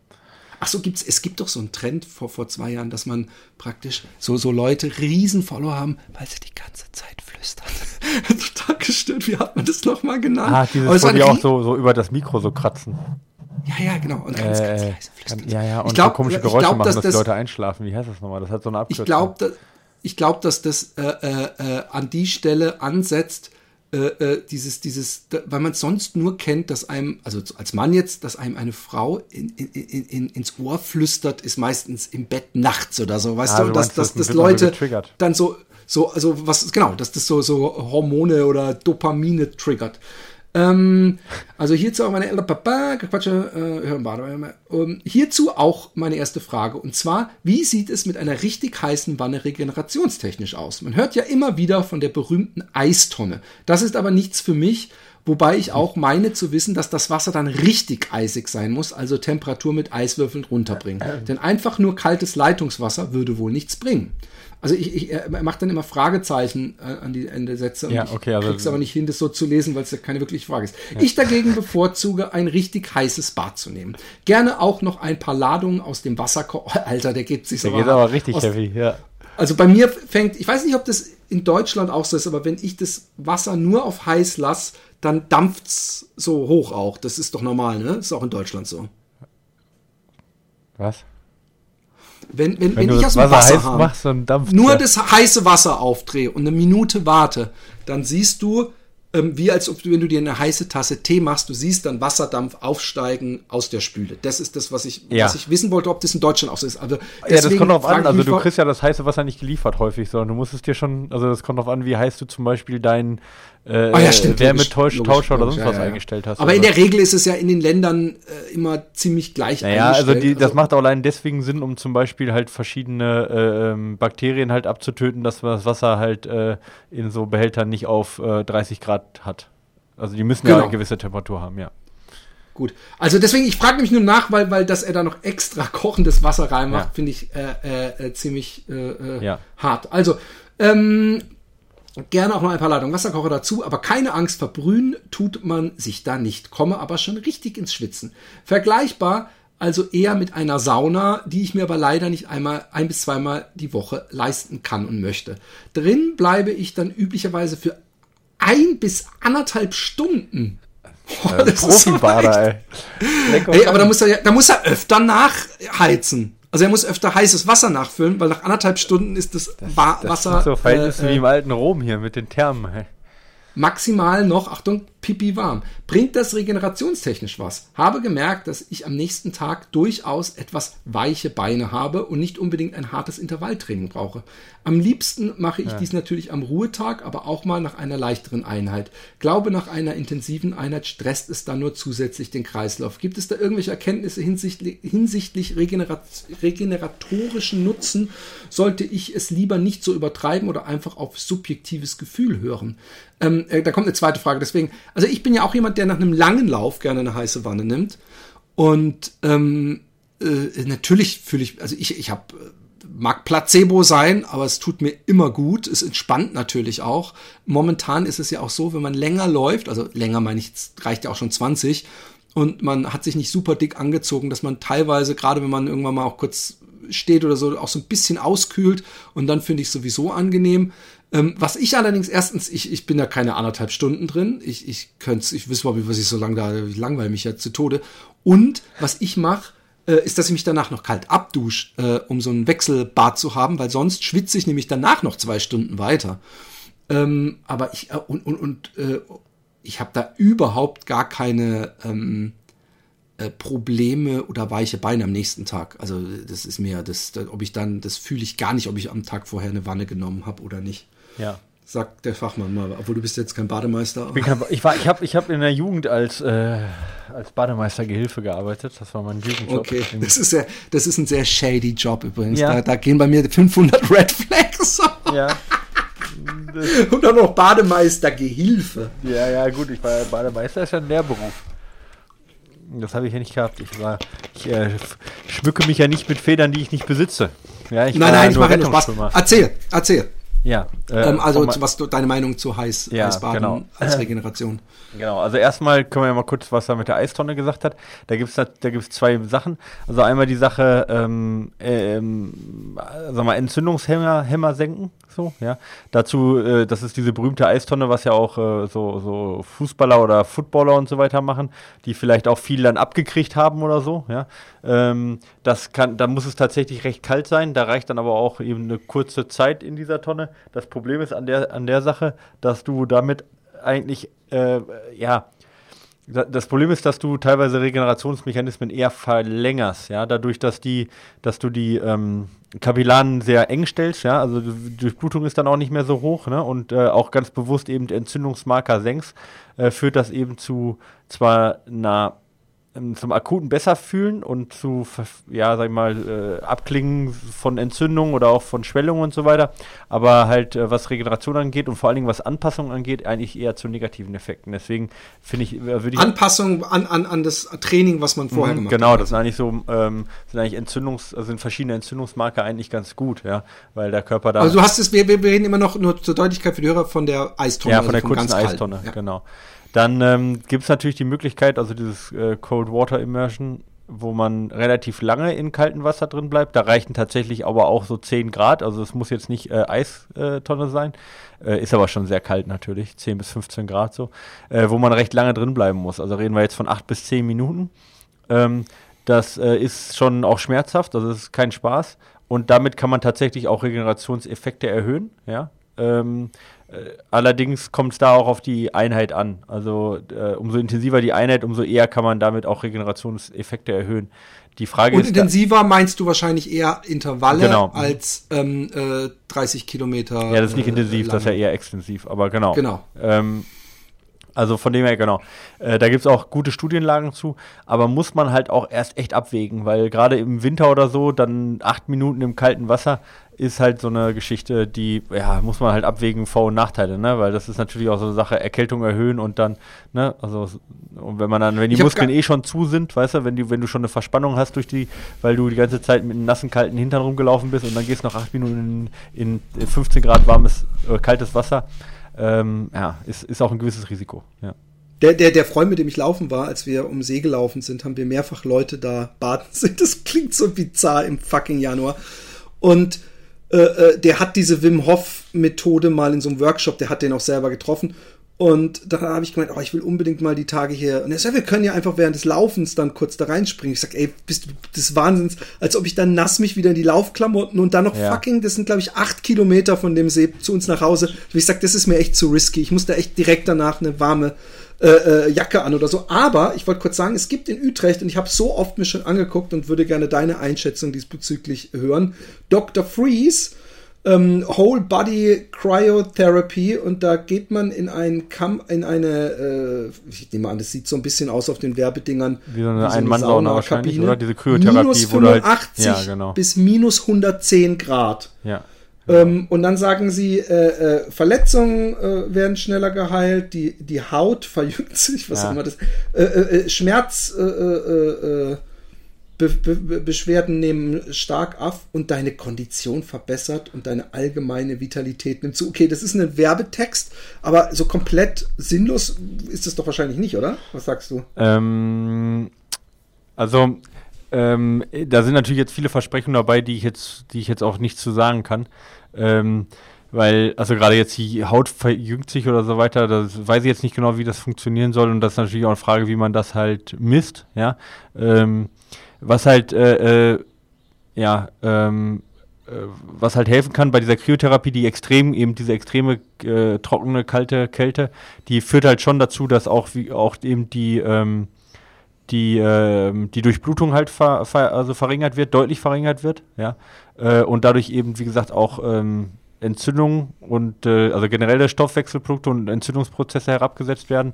Ach so, gibt's, es gibt doch so einen Trend vor, vor zwei Jahren, dass man praktisch so, so Leute riesen Follower haben, weil sie die ganze Zeit flüstern. Total gestört. Wie hat man das nochmal genannt? Ah, dieses, wo die auch so, so über das Mikro so kratzen. Ja, ja, genau. Und ganz, äh, ganz leise flüstern. Ja, ja, und ich glaub, so komische Geräusche glaub, machen, dass, dass die Leute einschlafen. Wie heißt das nochmal? Das hat so eine Abkürzung. Ich glaube, dass, ich glaub, dass das äh, äh, äh an die Stelle ansetzt, äh, äh, dieses, dieses, weil man sonst nur kennt, dass einem, also als Mann jetzt, dass einem eine Frau in, in, in, ins Ohr flüstert, ist meistens im Bett nachts oder so, weißt ah, du, dass, dass, dass Leute dann so, so, also was, genau, dass das so, so Hormone oder Dopamine triggert. Ähm, also hierzu auch meine ältere Papa, Quatsche, äh, ähm, hierzu auch meine erste Frage. Und zwar, wie sieht es mit einer richtig heißen Wanne regenerationstechnisch aus? Man hört ja immer wieder von der berühmten Eistonne. Das ist aber nichts für mich, wobei ich auch meine zu wissen, dass das Wasser dann richtig eisig sein muss, also Temperatur mit Eiswürfeln runterbringen. Denn einfach nur kaltes Leitungswasser würde wohl nichts bringen. Also ich, ich, er macht dann immer Fragezeichen äh, an die Ende Sätze ja, okay, also krieg's aber nicht hin, das so zu lesen, weil es ja keine wirkliche Frage ist. Ja. Ich dagegen bevorzuge, ein richtig heißes Bad zu nehmen. Gerne auch noch ein paar Ladungen aus dem Wasserkocher. Alter, der geht sich so. Der geht aber richtig aus, heavy, ja. Also bei mir fängt, ich weiß nicht, ob das in Deutschland auch so ist, aber wenn ich das Wasser nur auf heiß lasse, dann dampft's so hoch auch. Das ist doch normal, ne? Das ist auch in Deutschland so. Was? Wenn, wenn, wenn, wenn ich aus dem Wasser, Wasser dampft nur das heiße Wasser aufdrehe und eine Minute warte, dann siehst du, ähm, wie als ob du, wenn du dir eine heiße Tasse Tee machst, du siehst dann Wasserdampf aufsteigen aus der Spüle. Das ist das, was ich, ja. was ich wissen wollte, ob das in Deutschland auch so ist. Also ja, das kommt drauf an. Also du kriegst ja das heiße Wasser nicht geliefert häufig, sondern du musst es dir schon, also das kommt drauf an, wie heiß du zum Beispiel dein äh, ah, ja, stimmt, Wärmetauscher oder sonst logisch, was ja, eingestellt hast. Aber in der Regel ist es ja in den Ländern äh, immer ziemlich gleich naja, also. Also das macht auch allein deswegen Sinn, um zum Beispiel halt verschiedene äh, ähm, Bakterien halt abzutöten, dass man das Wasser halt äh, in so Behältern nicht auf 30 äh, Grad hat. Also die müssen genau. ja eine gewisse Temperatur haben, ja. Gut. Also deswegen, ich frage mich nur nach, weil, weil dass er da noch extra kochendes Wasser reinmacht, ja. finde ich äh, äh, ziemlich äh, ja. hart. Also, ähm, Gerne auch noch ein paar Ladungen Wasserkocher dazu, aber keine Angst, verbrühen tut man sich da nicht. Komme aber schon richtig ins Schwitzen. Vergleichbar also eher mit einer Sauna, die ich mir aber leider nicht einmal, ein bis zweimal die Woche leisten kann und möchte. Drin bleibe ich dann üblicherweise für ein bis anderthalb Stunden. Boah, das Profibader, ey. ey. aber da muss er, da muss er öfter nachheizen. Also er muss öfter heißes Wasser nachfüllen, weil nach anderthalb Stunden ist das, das Wasser. Das sind so Verhältnisse äh, wie im alten Rom hier mit den Thermen. Maximal noch, Achtung, pipi warm. Bringt das regenerationstechnisch was? Habe gemerkt, dass ich am nächsten Tag durchaus etwas weiche Beine habe und nicht unbedingt ein hartes Intervalltraining brauche. Am liebsten mache ich ja. dies natürlich am Ruhetag, aber auch mal nach einer leichteren Einheit. Glaube, nach einer intensiven Einheit stresst es dann nur zusätzlich den Kreislauf. Gibt es da irgendwelche Erkenntnisse hinsichtlich, hinsichtlich regenerat regeneratorischen Nutzen? Sollte ich es lieber nicht so übertreiben oder einfach auf subjektives Gefühl hören? Ähm, äh, da kommt eine zweite Frage. Deswegen, also ich bin ja auch jemand, der nach einem langen Lauf gerne eine heiße Wanne nimmt. Und ähm, äh, natürlich fühle ich, also ich, ich habe mag Placebo sein, aber es tut mir immer gut. Es entspannt natürlich auch. Momentan ist es ja auch so, wenn man länger läuft, also länger meine ich, reicht ja auch schon 20 und man hat sich nicht super dick angezogen, dass man teilweise, gerade wenn man irgendwann mal auch kurz steht oder so, auch so ein bisschen auskühlt und dann finde ich sowieso angenehm. Ähm, was ich allerdings erstens, ich, ich bin da keine anderthalb Stunden drin. Ich, ich könnte ich wüsste überhaupt was ich so lange da, ich langweile mich ja zu Tode. Und was ich mache, äh, ist, dass ich mich danach noch kalt abdusche, äh, um so ein Wechselbad zu haben, weil sonst schwitze ich nämlich danach noch zwei Stunden weiter. Ähm, aber ich, äh, und, und, und äh, ich habe da überhaupt gar keine ähm, äh, Probleme oder weiche Beine am nächsten Tag. Also das ist mir, das ob ich dann, das fühle ich gar nicht, ob ich am Tag vorher eine Wanne genommen habe oder nicht. Ja. Sagt der Fachmann mal, obwohl du bist jetzt kein Bademeister. Ich, kein, ich, war, ich habe ich hab in der Jugend als, äh, als Bademeister-Gehilfe gearbeitet. Das war mein Jugendjob. Okay, das ist, ja, das ist ein sehr shady Job übrigens. Ja. Da, da gehen bei mir 500 Red Flags. Ja. Und dann noch Bademeister-Gehilfe. Ja, ja, gut, ich war Bademeister ist ja ein Lehrberuf. Das habe ich ja nicht gehabt. Ich, war, ich äh, schmücke mich ja nicht mit Federn, die ich nicht besitze. Ja, ich nein, nein, ich mache nur Spaß. Erzähl, erzähl. Ja. Äh, ähm, also was du, deine Meinung zu heiß, ja, Eisbaden genau. als Regeneration. Genau, also erstmal können wir ja mal kurz, was er mit der Eistonne gesagt hat. Da gibt es da gibt's zwei Sachen. Also einmal die Sache, ähm, ähm, sag mal, Entzündungshemmer Hämmer senken. So, ja. Dazu, äh, das ist diese berühmte Eistonne, was ja auch äh, so, so Fußballer oder Footballer und so weiter machen, die vielleicht auch viel dann abgekriegt haben oder so, ja. Ähm, das kann, da muss es tatsächlich recht kalt sein. Da reicht dann aber auch eben eine kurze Zeit in dieser Tonne. Das Problem ist an der, an der Sache, dass du damit eigentlich, äh, ja, das Problem ist, dass du teilweise Regenerationsmechanismen eher verlängerst, ja, dadurch, dass die, dass du die ähm, Kapillaren sehr eng stellst, ja, also die Durchblutung ist dann auch nicht mehr so hoch, ne, und äh, auch ganz bewusst eben Entzündungsmarker senkst, äh, führt das eben zu zwar einer zum akuten besser fühlen und zu, ja, sag ich mal, äh, Abklingen von Entzündungen oder auch von Schwellungen und so weiter. Aber halt, äh, was Regeneration angeht und vor allen Dingen was Anpassung angeht, eigentlich eher zu negativen Effekten. Deswegen finde ich, äh, würde ich. Anpassung an, an, an das Training, was man vorher mhm, gemacht genau, hat. Genau, das sind eigentlich so, ähm, sind eigentlich Entzündungs-, also sind verschiedene Entzündungsmarker eigentlich ganz gut, ja, weil der Körper da. Also du hast es, wir, wir reden immer noch nur zur Deutlichkeit für die Hörer von der Eistonne. Ja, von also der kurzen Eistonne, ja. genau. Dann ähm, gibt es natürlich die Möglichkeit, also dieses äh, Cold Water Immersion, wo man relativ lange in kaltem Wasser drin bleibt. Da reichen tatsächlich aber auch so 10 Grad, also es muss jetzt nicht äh, Eistonne sein, äh, ist aber schon sehr kalt natürlich, 10 bis 15 Grad so, äh, wo man recht lange drin bleiben muss. Also reden wir jetzt von 8 bis 10 Minuten. Ähm, das äh, ist schon auch schmerzhaft, also es ist kein Spaß. Und damit kann man tatsächlich auch Regenerationseffekte erhöhen, ja. Ähm, äh, allerdings kommt es da auch auf die Einheit an. Also äh, umso intensiver die Einheit, umso eher kann man damit auch Regenerationseffekte erhöhen. Die Frage Und ist intensiver meinst du wahrscheinlich eher Intervalle genau. als ähm, äh, 30 Kilometer. Ja, das ist nicht äh, intensiv, lange. das ist ja eher extensiv, aber genau. Genau. Ähm, Also von dem her, genau. Äh, da gibt es auch gute Studienlagen zu, aber muss man halt auch erst echt abwägen, weil gerade im Winter oder so, dann acht Minuten im kalten Wasser ist halt so eine Geschichte, die, ja, muss man halt abwägen, Vor- und Nachteile, ne? Weil das ist natürlich auch so eine Sache, Erkältung erhöhen und dann, ne, also und wenn man dann, wenn die ich Muskeln eh schon zu sind, weißt du, wenn du, wenn du schon eine Verspannung hast durch die, weil du die ganze Zeit mit einem nassen, kalten Hintern rumgelaufen bist und dann gehst noch acht Minuten in, in 15 Grad warmes, äh, kaltes Wasser, ähm, ja, ist, ist auch ein gewisses Risiko, ja. Der, der, der Freund, mit dem ich laufen war, als wir um See gelaufen sind, haben wir mehrfach Leute da baden sind. Das klingt so bizarr im fucking Januar. Und äh, äh, der hat diese Wim Hof Methode mal in so einem Workshop, der hat den auch selber getroffen. Und da habe ich gemeint, oh, ich will unbedingt mal die Tage hier. Und er sagt, wir können ja einfach während des Laufens dann kurz da reinspringen. Ich sag, ey, bist du des Wahnsinns, als ob ich dann nass mich wieder in die Laufklamotten und dann noch ja. fucking, das sind glaube ich acht Kilometer von dem See zu uns nach Hause. Und ich sag, das ist mir echt zu risky. Ich muss da echt direkt danach eine warme äh, äh, Jacke an oder so. Aber ich wollte kurz sagen, es gibt in Utrecht, und ich habe so oft mir schon angeguckt und würde gerne deine Einschätzung diesbezüglich hören, Dr. Freeze, ähm, Whole Body Cryotherapy und da geht man in ein Kam in eine, äh, ich nehme an, das sieht so ein bisschen aus auf den Werbedingern. Wie so eine, so ein Sauna wahrscheinlich, oder? Diese Kryotherapie. Minus 85 halt, ja, genau. bis minus 110 Grad. Ja. Ähm, und dann sagen sie, äh, äh, Verletzungen äh, werden schneller geheilt, die, die Haut verjüngt sich, was ja. auch immer das, äh, äh, äh Schmerz, Be Be Beschwerden nehmen stark ab und deine Kondition verbessert und deine allgemeine Vitalität nimmt zu. Okay, das ist ein Werbetext, aber so komplett sinnlos ist es doch wahrscheinlich nicht, oder? Was sagst du? Ähm, also ähm, da sind natürlich jetzt viele Versprechungen dabei, die ich jetzt, die ich jetzt auch nicht zu sagen kann. Ähm, weil, also gerade jetzt die Haut verjüngt sich oder so weiter, das weiß ich jetzt nicht genau, wie das funktionieren soll. Und das ist natürlich auch eine Frage, wie man das halt misst, ja. Ähm, was halt, äh, äh, ja, ähm, äh, was halt helfen kann bei dieser Kryotherapie, die extrem, eben diese extreme äh, trockene, kalte Kälte, die führt halt schon dazu, dass auch, wie, auch eben die, ähm, die, äh, die Durchblutung halt ver, ver, also verringert wird, deutlich verringert wird, ja. Äh, und dadurch eben, wie gesagt, auch ähm, Entzündungen und äh, also generelle Stoffwechselprodukte und Entzündungsprozesse herabgesetzt werden.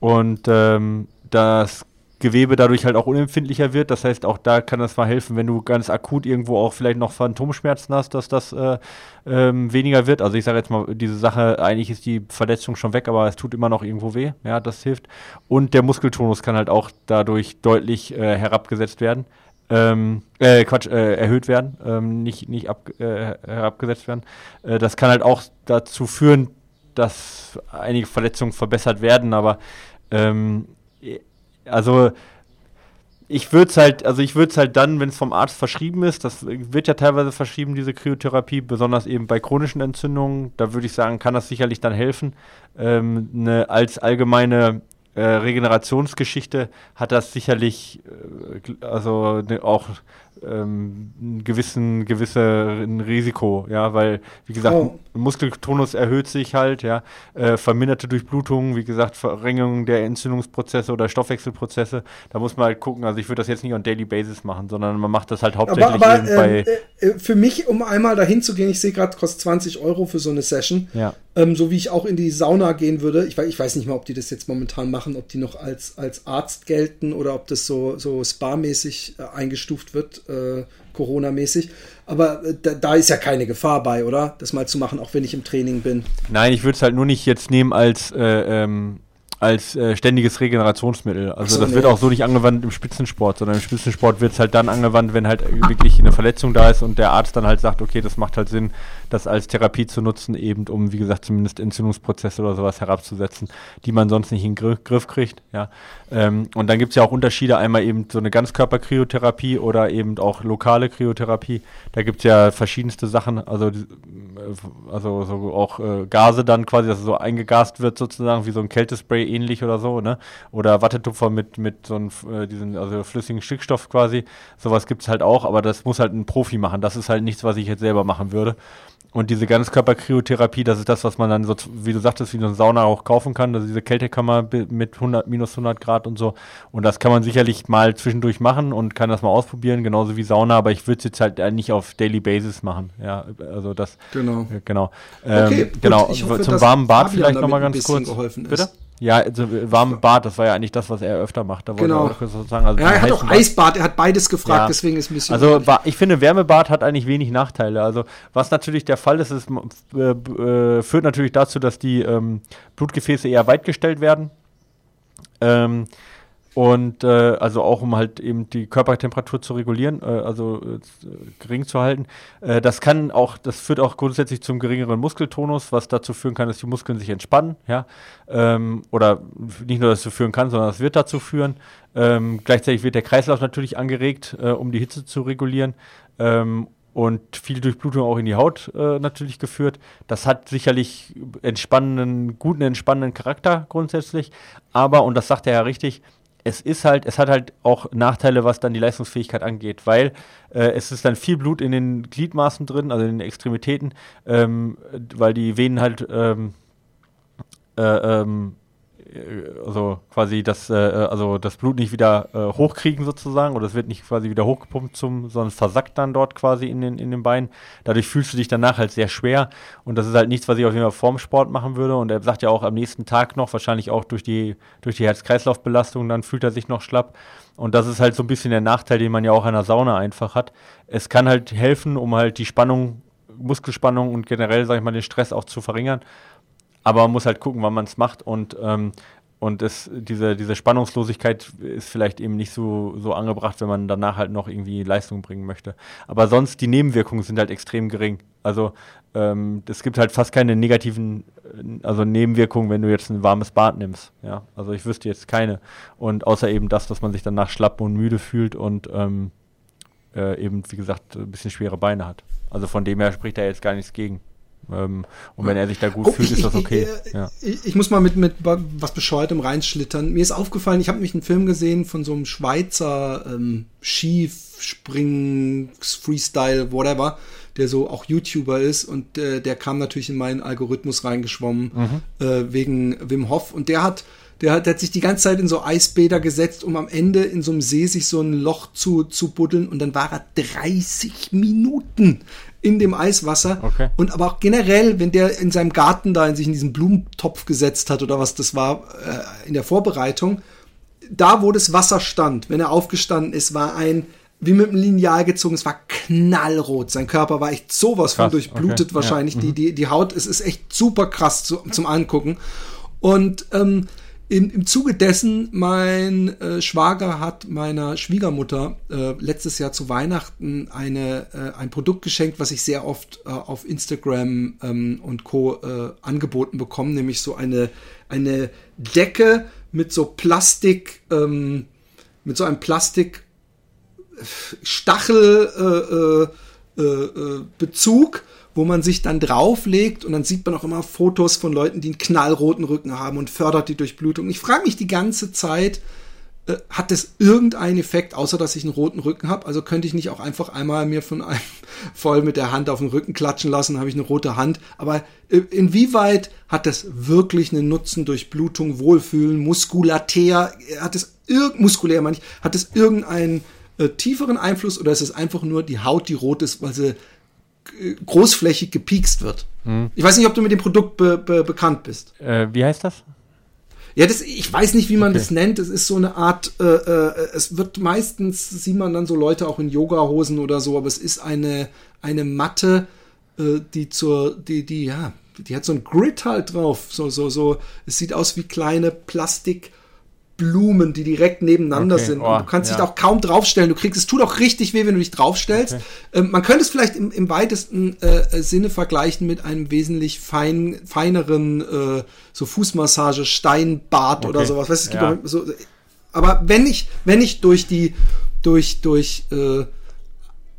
Und ähm, das Gewebe dadurch halt auch unempfindlicher wird. Das heißt, auch da kann das mal helfen, wenn du ganz akut irgendwo auch vielleicht noch Phantomschmerzen hast, dass das äh, ähm, weniger wird. Also ich sage jetzt mal, diese Sache, eigentlich ist die Verletzung schon weg, aber es tut immer noch irgendwo weh. Ja, das hilft. Und der Muskeltonus kann halt auch dadurch deutlich äh, herabgesetzt werden. Ähm, äh, Quatsch, äh, erhöht werden, ähm, nicht, nicht ab, äh, herabgesetzt werden. Äh, das kann halt auch dazu führen, dass einige Verletzungen verbessert werden, aber ähm, also ich würde es halt, also ich würde es halt dann, wenn es vom Arzt verschrieben ist, das wird ja teilweise verschrieben, diese Kryotherapie, besonders eben bei chronischen Entzündungen, da würde ich sagen, kann das sicherlich dann helfen. Ähm, ne, als allgemeine äh, Regenerationsgeschichte hat das sicherlich äh, also ne, auch ähm, einen gewissen gewisse ein Risiko, ja, weil wie gesagt oh. Muskeltonus erhöht sich halt, ja, äh, verminderte Durchblutung, wie gesagt Verringerung der Entzündungsprozesse oder Stoffwechselprozesse. Da muss man halt gucken. Also ich würde das jetzt nicht on daily basis machen, sondern man macht das halt hauptsächlich aber, aber, bei. Äh, äh, für mich, um einmal dahin zu gehen, ich sehe gerade, kostet 20 Euro für so eine Session. Ja. Ähm, so wie ich auch in die Sauna gehen würde. Ich weiß, ich weiß nicht mal, ob die das jetzt momentan machen, ob die noch als, als Arzt gelten oder ob das so, so spa-mäßig äh, eingestuft wird äh, Corona-mäßig. Aber äh, da, da, ist ja keine Gefahr bei, oder? Das mal zu machen, auch wenn ich im Training bin. Nein, ich würde es halt nur nicht jetzt nehmen als äh, ähm, als äh, ständiges Regenerationsmittel. Also so, das nee. wird auch so nicht angewandt im Spitzensport, sondern im Spitzensport wird es halt dann angewandt, wenn halt wirklich eine Verletzung da ist und der Arzt dann halt sagt, okay, das macht halt Sinn, das als Therapie zu nutzen, eben um, wie gesagt, zumindest Entzündungsprozesse oder sowas herabzusetzen, die man sonst nicht in den Griff, kriegt. Ja. Ähm, und dann gibt es ja auch Unterschiede, einmal eben so eine Ganzkörperkryotherapie oder eben auch lokale Kryotherapie. Da gibt es ja verschiedenste Sachen, also, äh, also so auch äh, Gase dann quasi, dass so eingegast wird sozusagen, wie so ein Kältespray ähnlich oder so, ne? Oder Wattetupfer mit, mit so einem äh, diesen, also flüssigen Stickstoff quasi. Sowas gibt es halt auch, aber das muss halt ein Profi machen. Das ist halt nichts, was ich jetzt selber machen würde. Und diese Ganzkörperkryotherapie, das ist das, was man dann so, wie du sagtest, wie eine Sauna auch kaufen kann. Also diese Kältekammer mit 100, minus 100 Grad und so. Und das kann man sicherlich mal zwischendurch machen und kann das mal ausprobieren, genauso wie Sauna. Aber ich würde es jetzt halt nicht auf Daily Basis machen. Ja, also das. Genau. Genau. Ähm, okay, genau. Hoffe, Zum warmen Bad vielleicht nochmal ganz kurz. Bitte? Ja, also warmes Bad, das war ja eigentlich das, was er öfter macht. Da genau. Er sozusagen, also ja, er hat auch Eisbad, er hat beides gefragt, ja. deswegen ist ein bisschen. Also ich finde, Wärmebad hat eigentlich wenig Nachteile. Also was natürlich der Fall ist, ist äh, äh, führt natürlich dazu, dass die ähm, Blutgefäße eher weit gestellt werden. Ähm, und äh, also auch um halt eben die Körpertemperatur zu regulieren, äh, also äh, gering zu halten. Äh, das kann auch, das führt auch grundsätzlich zum geringeren Muskeltonus, was dazu führen kann, dass die Muskeln sich entspannen, ja. Ähm, oder nicht nur dazu führen kann, sondern es wird dazu führen. Ähm, gleichzeitig wird der Kreislauf natürlich angeregt, äh, um die Hitze zu regulieren. Ähm, und viel Durchblutung auch in die Haut äh, natürlich geführt. Das hat sicherlich entspannenden, guten, entspannenden Charakter grundsätzlich. Aber, und das sagt er ja richtig, es ist halt, es hat halt auch Nachteile, was dann die Leistungsfähigkeit angeht, weil äh, es ist dann viel Blut in den Gliedmaßen drin, also in den Extremitäten, ähm, weil die Venen halt ähm, äh, ähm, äh, also quasi das, äh, also das Blut nicht wieder äh, hochkriegen sozusagen oder es wird nicht quasi wieder hochgepumpt zum, sondern es versackt dann dort quasi in den, in den Beinen. Dadurch fühlst du dich danach halt sehr schwer und das ist halt nichts, was ich auf jeden Fall vorm Sport machen würde und er sagt ja auch am nächsten Tag noch, wahrscheinlich auch durch die, durch die Herz-Kreislauf-Belastung, dann fühlt er sich noch schlapp und das ist halt so ein bisschen der Nachteil, den man ja auch an der Sauna einfach hat. Es kann halt helfen, um halt die Spannung Muskelspannung und generell, sag ich mal, den Stress auch zu verringern. Aber man muss halt gucken, wann man es macht und ähm, und es, diese, diese Spannungslosigkeit ist vielleicht eben nicht so, so angebracht, wenn man danach halt noch irgendwie Leistung bringen möchte. Aber sonst, die Nebenwirkungen sind halt extrem gering. Also ähm, es gibt halt fast keine negativen äh, also Nebenwirkungen, wenn du jetzt ein warmes Bad nimmst. Ja, also ich wüsste jetzt keine. Und außer eben das, dass man sich danach schlapp und müde fühlt und ähm, äh, eben, wie gesagt, ein bisschen schwere Beine hat. Also von dem her spricht da jetzt gar nichts gegen. Ähm, und wenn er sich da gut oh, fühlt, ich, ist das okay. Ich, ja. ich, ich, muss mal mit, mit was Bescheuertem reinschlittern. Mir ist aufgefallen, ich habe nämlich einen Film gesehen von so einem Schweizer ähm, Skispringen, Freestyle, whatever, der so auch YouTuber ist und äh, der kam natürlich in meinen Algorithmus reingeschwommen mhm. äh, wegen Wim Hof und der hat der hat, der hat sich die ganze Zeit in so Eisbäder gesetzt, um am Ende in so einem See sich so ein Loch zu, zu buddeln. Und dann war er 30 Minuten in dem Eiswasser. Okay. Und aber auch generell, wenn der in seinem Garten da in sich in diesen Blumentopf gesetzt hat oder was das war äh, in der Vorbereitung, da wo das Wasser stand, wenn er aufgestanden ist, war ein wie mit einem Lineal gezogen, es war knallrot. Sein Körper war echt sowas krass. von durchblutet okay. wahrscheinlich. Ja. Die, mhm. die, die Haut, es ist echt super krass zu, zum Angucken. Und ähm, im, Im Zuge dessen, mein äh, Schwager hat meiner Schwiegermutter äh, letztes Jahr zu Weihnachten eine, äh, ein Produkt geschenkt, was ich sehr oft äh, auf Instagram ähm, und Co. Äh, angeboten bekomme, nämlich so eine, eine Decke mit so Plastik, ähm, mit so einem Plastik Stachelbezug. Äh, äh, äh, wo man sich dann drauflegt und dann sieht man auch immer Fotos von Leuten, die einen knallroten Rücken haben und fördert die Durchblutung. Ich frage mich die ganze Zeit, äh, hat das irgendeinen Effekt, außer dass ich einen roten Rücken habe? Also könnte ich nicht auch einfach einmal mir von einem voll mit der Hand auf den Rücken klatschen lassen, habe ich eine rote Hand. Aber äh, inwieweit hat das wirklich einen Nutzen durch Blutung, Wohlfühlen, muskulatär? Hat es irgend muskulär meine ich, hat es irgendeinen äh, tieferen Einfluss oder ist es einfach nur die Haut, die rot ist, weil sie großflächig gepiekst wird. Hm. Ich weiß nicht, ob du mit dem Produkt be be bekannt bist. Äh, wie heißt das? Ja, das, ich weiß nicht, wie man okay. das nennt. Es ist so eine Art, äh, äh, es wird meistens, sieht man dann so Leute auch in Yoga-Hosen oder so, aber es ist eine, eine Matte, äh, die zur, die, die, ja, die hat so ein Grid halt drauf. So, so, so, es sieht aus wie kleine Plastik- Blumen, die direkt nebeneinander okay. sind. Oh, und du kannst ja. dich auch kaum draufstellen. Du kriegst, es tut auch richtig weh, wenn du dich draufstellst. Okay. Ähm, man könnte es vielleicht im, im weitesten äh, Sinne vergleichen mit einem wesentlich fein, feineren, äh, so Fußmassage, Steinbad okay. oder sowas. Weißt, es gibt ja. auch so, aber wenn ich, wenn ich durch die, durch, durch, äh,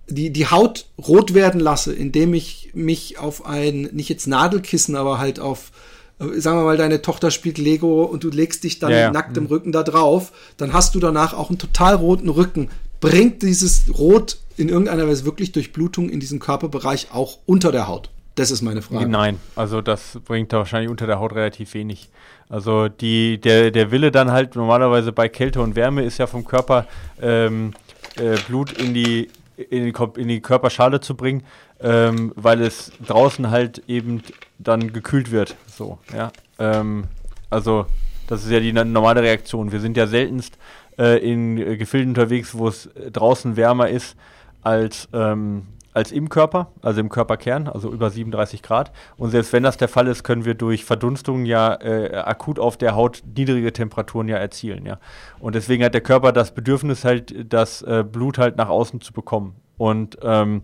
die, die Haut rot werden lasse, indem ich mich auf ein, nicht jetzt Nadelkissen, aber halt auf sagen wir mal, deine Tochter spielt Lego und du legst dich dann ja, ja. nackt im mhm. Rücken da drauf, dann hast du danach auch einen total roten Rücken. Bringt dieses Rot in irgendeiner Weise wirklich Durchblutung in diesem Körperbereich auch unter der Haut? Das ist meine Frage. Nein, also das bringt wahrscheinlich unter der Haut relativ wenig. Also die, der, der Wille dann halt normalerweise bei Kälte und Wärme ist ja vom Körper ähm, äh, Blut in die, in die, in die Körperschale zu bringen ähm, weil es draußen halt eben dann gekühlt wird. So, ja. Ähm, also Das ist ja die normale Reaktion. Wir sind ja seltenst äh, in Gefilden unterwegs, wo es draußen wärmer ist als, ähm, als im Körper, also im Körperkern, also über 37 Grad. Und selbst wenn das der Fall ist, können wir durch Verdunstung ja äh, akut auf der Haut niedrige Temperaturen ja erzielen. Ja. Und deswegen hat der Körper das Bedürfnis halt, das äh, Blut halt nach außen zu bekommen. Und ähm,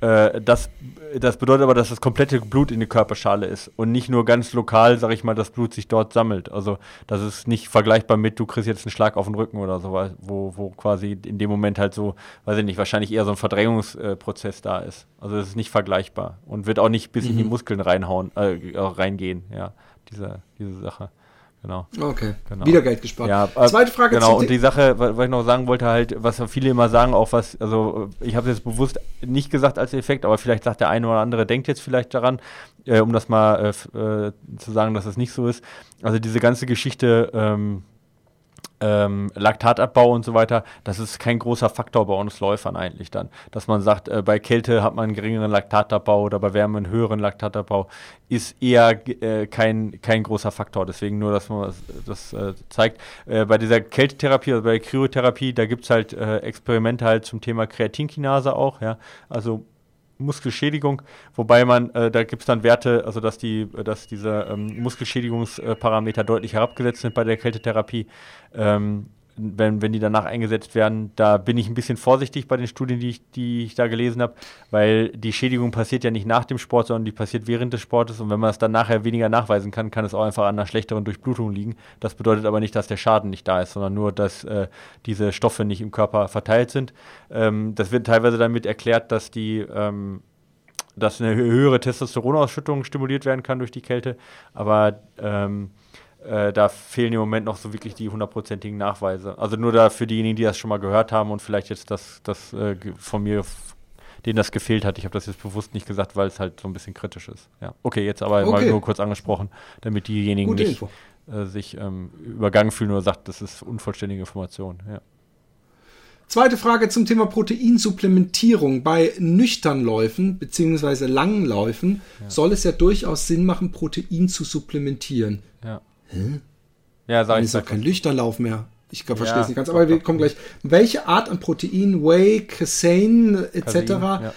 äh, das, das bedeutet aber, dass das komplette Blut in die Körperschale ist und nicht nur ganz lokal, sag ich mal, das Blut sich dort sammelt. Also das ist nicht vergleichbar mit, du kriegst jetzt einen Schlag auf den Rücken oder so, wo, wo quasi in dem Moment halt so, weiß ich nicht, wahrscheinlich eher so ein Verdrängungsprozess da ist. Also das ist nicht vergleichbar und wird auch nicht bis mhm. in die mhm. Muskeln reinhauen, äh, reingehen, ja, diese, diese Sache. Genau. Okay. Genau. Wieder Geld gespart. Ja, äh, Zweite Frage. Genau. Und die Sache, was ich noch sagen wollte, halt, was viele immer sagen, auch was, also ich habe jetzt bewusst nicht gesagt als Effekt, aber vielleicht sagt der eine oder andere, denkt jetzt vielleicht daran, äh, um das mal äh, äh zu sagen, dass es das nicht so ist. Also diese ganze Geschichte. Ähm, ähm, Laktatabbau und so weiter, das ist kein großer Faktor bei uns Läufern eigentlich dann. Dass man sagt, äh, bei Kälte hat man einen geringeren Laktatabbau oder bei Wärme einen höheren Laktatabbau, ist eher äh, kein, kein großer Faktor. Deswegen nur, dass man das, das äh, zeigt. Äh, bei dieser Kältetherapie, also bei der Kryotherapie, da gibt es halt äh, Experimente halt zum Thema Kreatinkinase auch, ja. Also Muskelschädigung, wobei man, äh, da gibt es dann Werte, also dass die, dass diese ähm, Muskelschädigungsparameter deutlich herabgesetzt sind bei der Kältetherapie. Ähm, wenn, wenn die danach eingesetzt werden, da bin ich ein bisschen vorsichtig bei den Studien, die ich, die ich da gelesen habe, weil die Schädigung passiert ja nicht nach dem Sport, sondern die passiert während des Sportes und wenn man es dann nachher weniger nachweisen kann, kann es auch einfach an einer schlechteren Durchblutung liegen. Das bedeutet aber nicht, dass der Schaden nicht da ist, sondern nur, dass äh, diese Stoffe nicht im Körper verteilt sind. Ähm, das wird teilweise damit erklärt, dass die ähm, dass eine höhere Testosteronausschüttung stimuliert werden kann durch die Kälte, aber ähm, äh, da fehlen im Moment noch so wirklich die hundertprozentigen Nachweise. Also nur da für diejenigen, die das schon mal gehört haben und vielleicht jetzt das, das äh, von mir, denen das gefehlt hat. Ich habe das jetzt bewusst nicht gesagt, weil es halt so ein bisschen kritisch ist. Ja. Okay, jetzt aber okay. mal nur kurz angesprochen, damit diejenigen Gute nicht äh, sich ähm, übergangen fühlen oder sagt, das ist unvollständige Information. Ja. Zweite Frage zum Thema Proteinsupplementierung. Bei Nüchternläufen bzw. langen Läufen ja. soll es ja durchaus Sinn machen, Protein zu supplementieren. Ja. Hä? Ja, sag Dann ich. ist ja kein Lüchternlauf mehr. Ich verstehe ja, es nicht ganz, aber wir kommen gleich. Welche Art an Protein, Whey, Casein etc. Ja.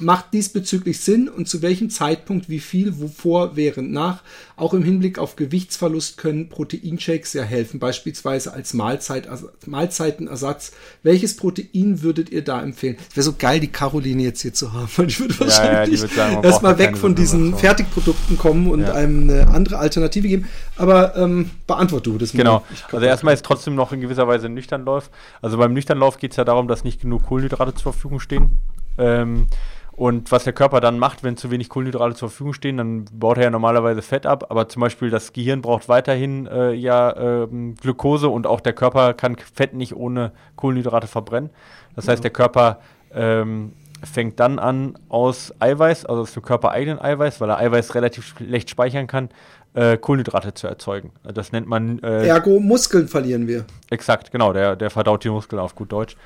macht diesbezüglich Sinn und zu welchem Zeitpunkt, wie viel, wovor, während, nach? Auch im Hinblick auf Gewichtsverlust können Proteinshakes ja helfen, beispielsweise als Mahlzeit, Mahlzeitenersatz. Welches Protein würdet ihr da empfehlen? Es wäre so geil, die Caroline jetzt hier zu haben, weil ich würde wahrscheinlich ja, erstmal weg von diesen Fertigprodukten kommen und einem eine andere Alternative geben. Aber ähm, beantwort du das mal. Genau. Also erstmal ist trotzdem noch in gewisser Weise Nüchternlauf. Also beim Nüchternlauf geht es ja darum, dass nicht genug Kohlenhydrate zur Verfügung stehen. Ähm, und was der Körper dann macht, wenn zu wenig Kohlenhydrate zur Verfügung stehen, dann baut er ja normalerweise Fett ab. Aber zum Beispiel das Gehirn braucht weiterhin äh, ja ähm, Glucose und auch der Körper kann Fett nicht ohne Kohlenhydrate verbrennen. Das heißt, der Körper ähm, fängt dann an aus Eiweiß, also aus dem körpereigenen Eiweiß, weil er Eiweiß relativ schlecht speichern kann, äh, Kohlenhydrate zu erzeugen. Das nennt man. Äh, Ergo Muskeln verlieren wir. Exakt, genau. Der, der verdaut die Muskeln auf gut Deutsch.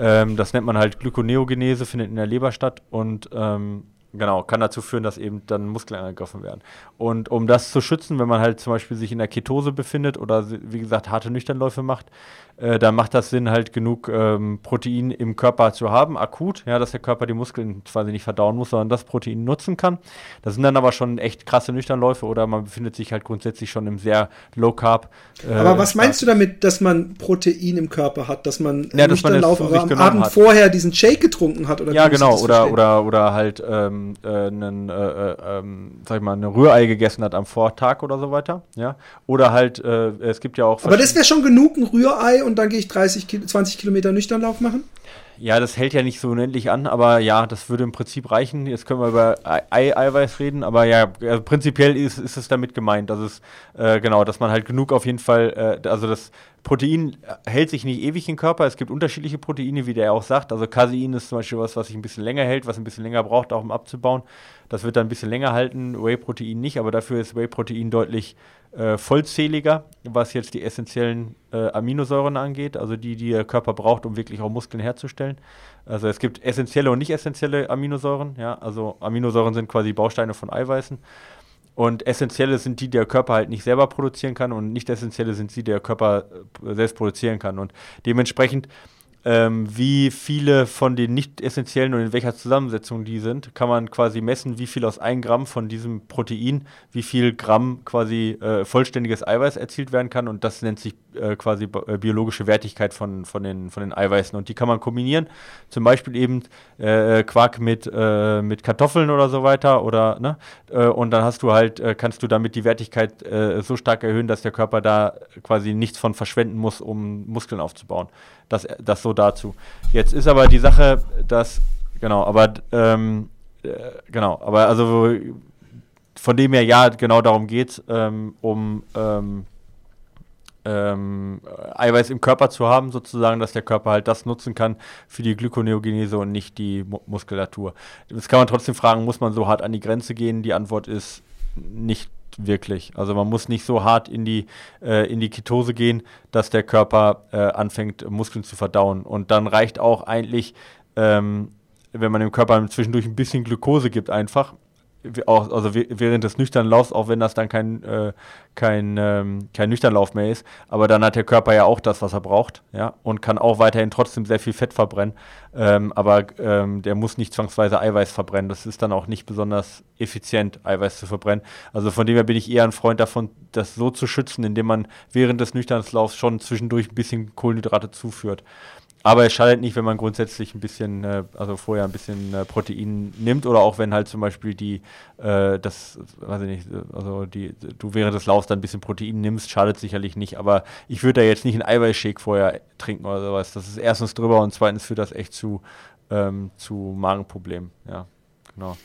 Ähm, das nennt man halt Glykoneogenese, findet in der Leber statt und ähm, genau, kann dazu führen, dass eben dann Muskeln angegriffen werden. Und um das zu schützen, wenn man halt zum Beispiel sich in der Ketose befindet oder wie gesagt harte Nüchternläufe macht, äh, da macht das Sinn, halt genug ähm, Protein im Körper zu haben, akut, ja, dass der Körper die Muskeln quasi nicht verdauen muss, sondern das Protein nutzen kann. Das sind dann aber schon echt krasse Nüchternläufe oder man befindet sich halt grundsätzlich schon im sehr Low Carb. Äh, aber was meinst du damit, dass man Protein im Körper hat, dass man ja, Nüchternlauf aber am Abend hat. vorher diesen Shake getrunken hat? Oder ja, genau, oder, oder, oder halt ähm, äh, einen, äh, äh, ähm, sag ich mal, eine Rührei gegessen hat am Vortag oder so weiter, ja. Oder halt, es gibt ja auch. Aber das wäre schon genug, ein Rührei und dann gehe ich 30, 20 Kilometer Nüchternlauf machen? Ja, das hält ja nicht so unendlich an, aber ja, das würde im Prinzip reichen. Jetzt können wir über Ei-Eiweiß reden, aber ja, also prinzipiell ist, ist es damit gemeint, dass es, äh, genau, dass man halt genug auf jeden Fall, äh, also das Protein hält sich nicht ewig im Körper. Es gibt unterschiedliche Proteine, wie der auch sagt. Also Casein ist zum Beispiel was, was sich ein bisschen länger hält, was ein bisschen länger braucht, auch um abzubauen. Das wird dann ein bisschen länger halten, Whey-Protein nicht, aber dafür ist Whey-Protein deutlich äh, vollzähliger, was jetzt die essentiellen äh, Aminosäuren angeht, also die, die der Körper braucht, um wirklich auch Muskeln herzustellen. Also es gibt essentielle und nicht essentielle Aminosäuren, ja, also Aminosäuren sind quasi Bausteine von Eiweißen. und essentielle sind die, die der Körper halt nicht selber produzieren kann und nicht essentielle sind die, die der Körper äh, selbst produzieren kann. Und dementsprechend ähm, wie viele von den nicht essentiellen und in welcher Zusammensetzung die sind, kann man quasi messen, wie viel aus 1 Gramm von diesem Protein, wie viel Gramm quasi äh, vollständiges Eiweiß erzielt werden kann. Und das nennt sich äh, quasi äh, biologische Wertigkeit von, von, den, von den Eiweißen und die kann man kombinieren, zum Beispiel eben äh, Quark mit, äh, mit Kartoffeln oder so weiter oder ne äh, und dann hast du halt, kannst du damit die Wertigkeit so stark erhöhen, dass der Körper da quasi nichts von verschwenden muss, um Muskeln aufzubauen. Das, das so dazu. Jetzt ist aber die Sache, dass, genau, aber, ähm, äh, genau, aber also von dem her, ja, genau darum geht es, ähm, um ähm, ähm, Eiweiß im Körper zu haben, sozusagen, dass der Körper halt das nutzen kann für die Glykoneogenese und nicht die Mu Muskulatur. Jetzt kann man trotzdem fragen, muss man so hart an die Grenze gehen? Die Antwort ist nicht wirklich. Also man muss nicht so hart in die, äh, in die Ketose gehen, dass der Körper äh, anfängt, Muskeln zu verdauen. Und dann reicht auch eigentlich, ähm, wenn man dem Körper zwischendurch ein bisschen Glukose gibt, einfach, auch, also während des nüchternen Laufs, auch wenn das dann kein, äh, kein, ähm, kein Nüchternlauf mehr ist, aber dann hat der Körper ja auch das, was er braucht, ja, und kann auch weiterhin trotzdem sehr viel Fett verbrennen, ähm, aber ähm, der muss nicht zwangsweise Eiweiß verbrennen. Das ist dann auch nicht besonders effizient, Eiweiß zu verbrennen. Also von dem her bin ich eher ein Freund davon, das so zu schützen, indem man während des nüchternen Laufs schon zwischendurch ein bisschen Kohlenhydrate zuführt. Aber es schadet nicht, wenn man grundsätzlich ein bisschen, äh, also vorher ein bisschen äh, Protein nimmt oder auch wenn halt zum Beispiel die, äh, das, weiß ich nicht, also die, du während des Laufs dann ein bisschen Protein nimmst, schadet sicherlich nicht. Aber ich würde da jetzt nicht einen Eiweißshake vorher trinken oder sowas. Das ist erstens drüber und zweitens führt das echt zu, ähm, zu Magenproblemen. Ja, genau.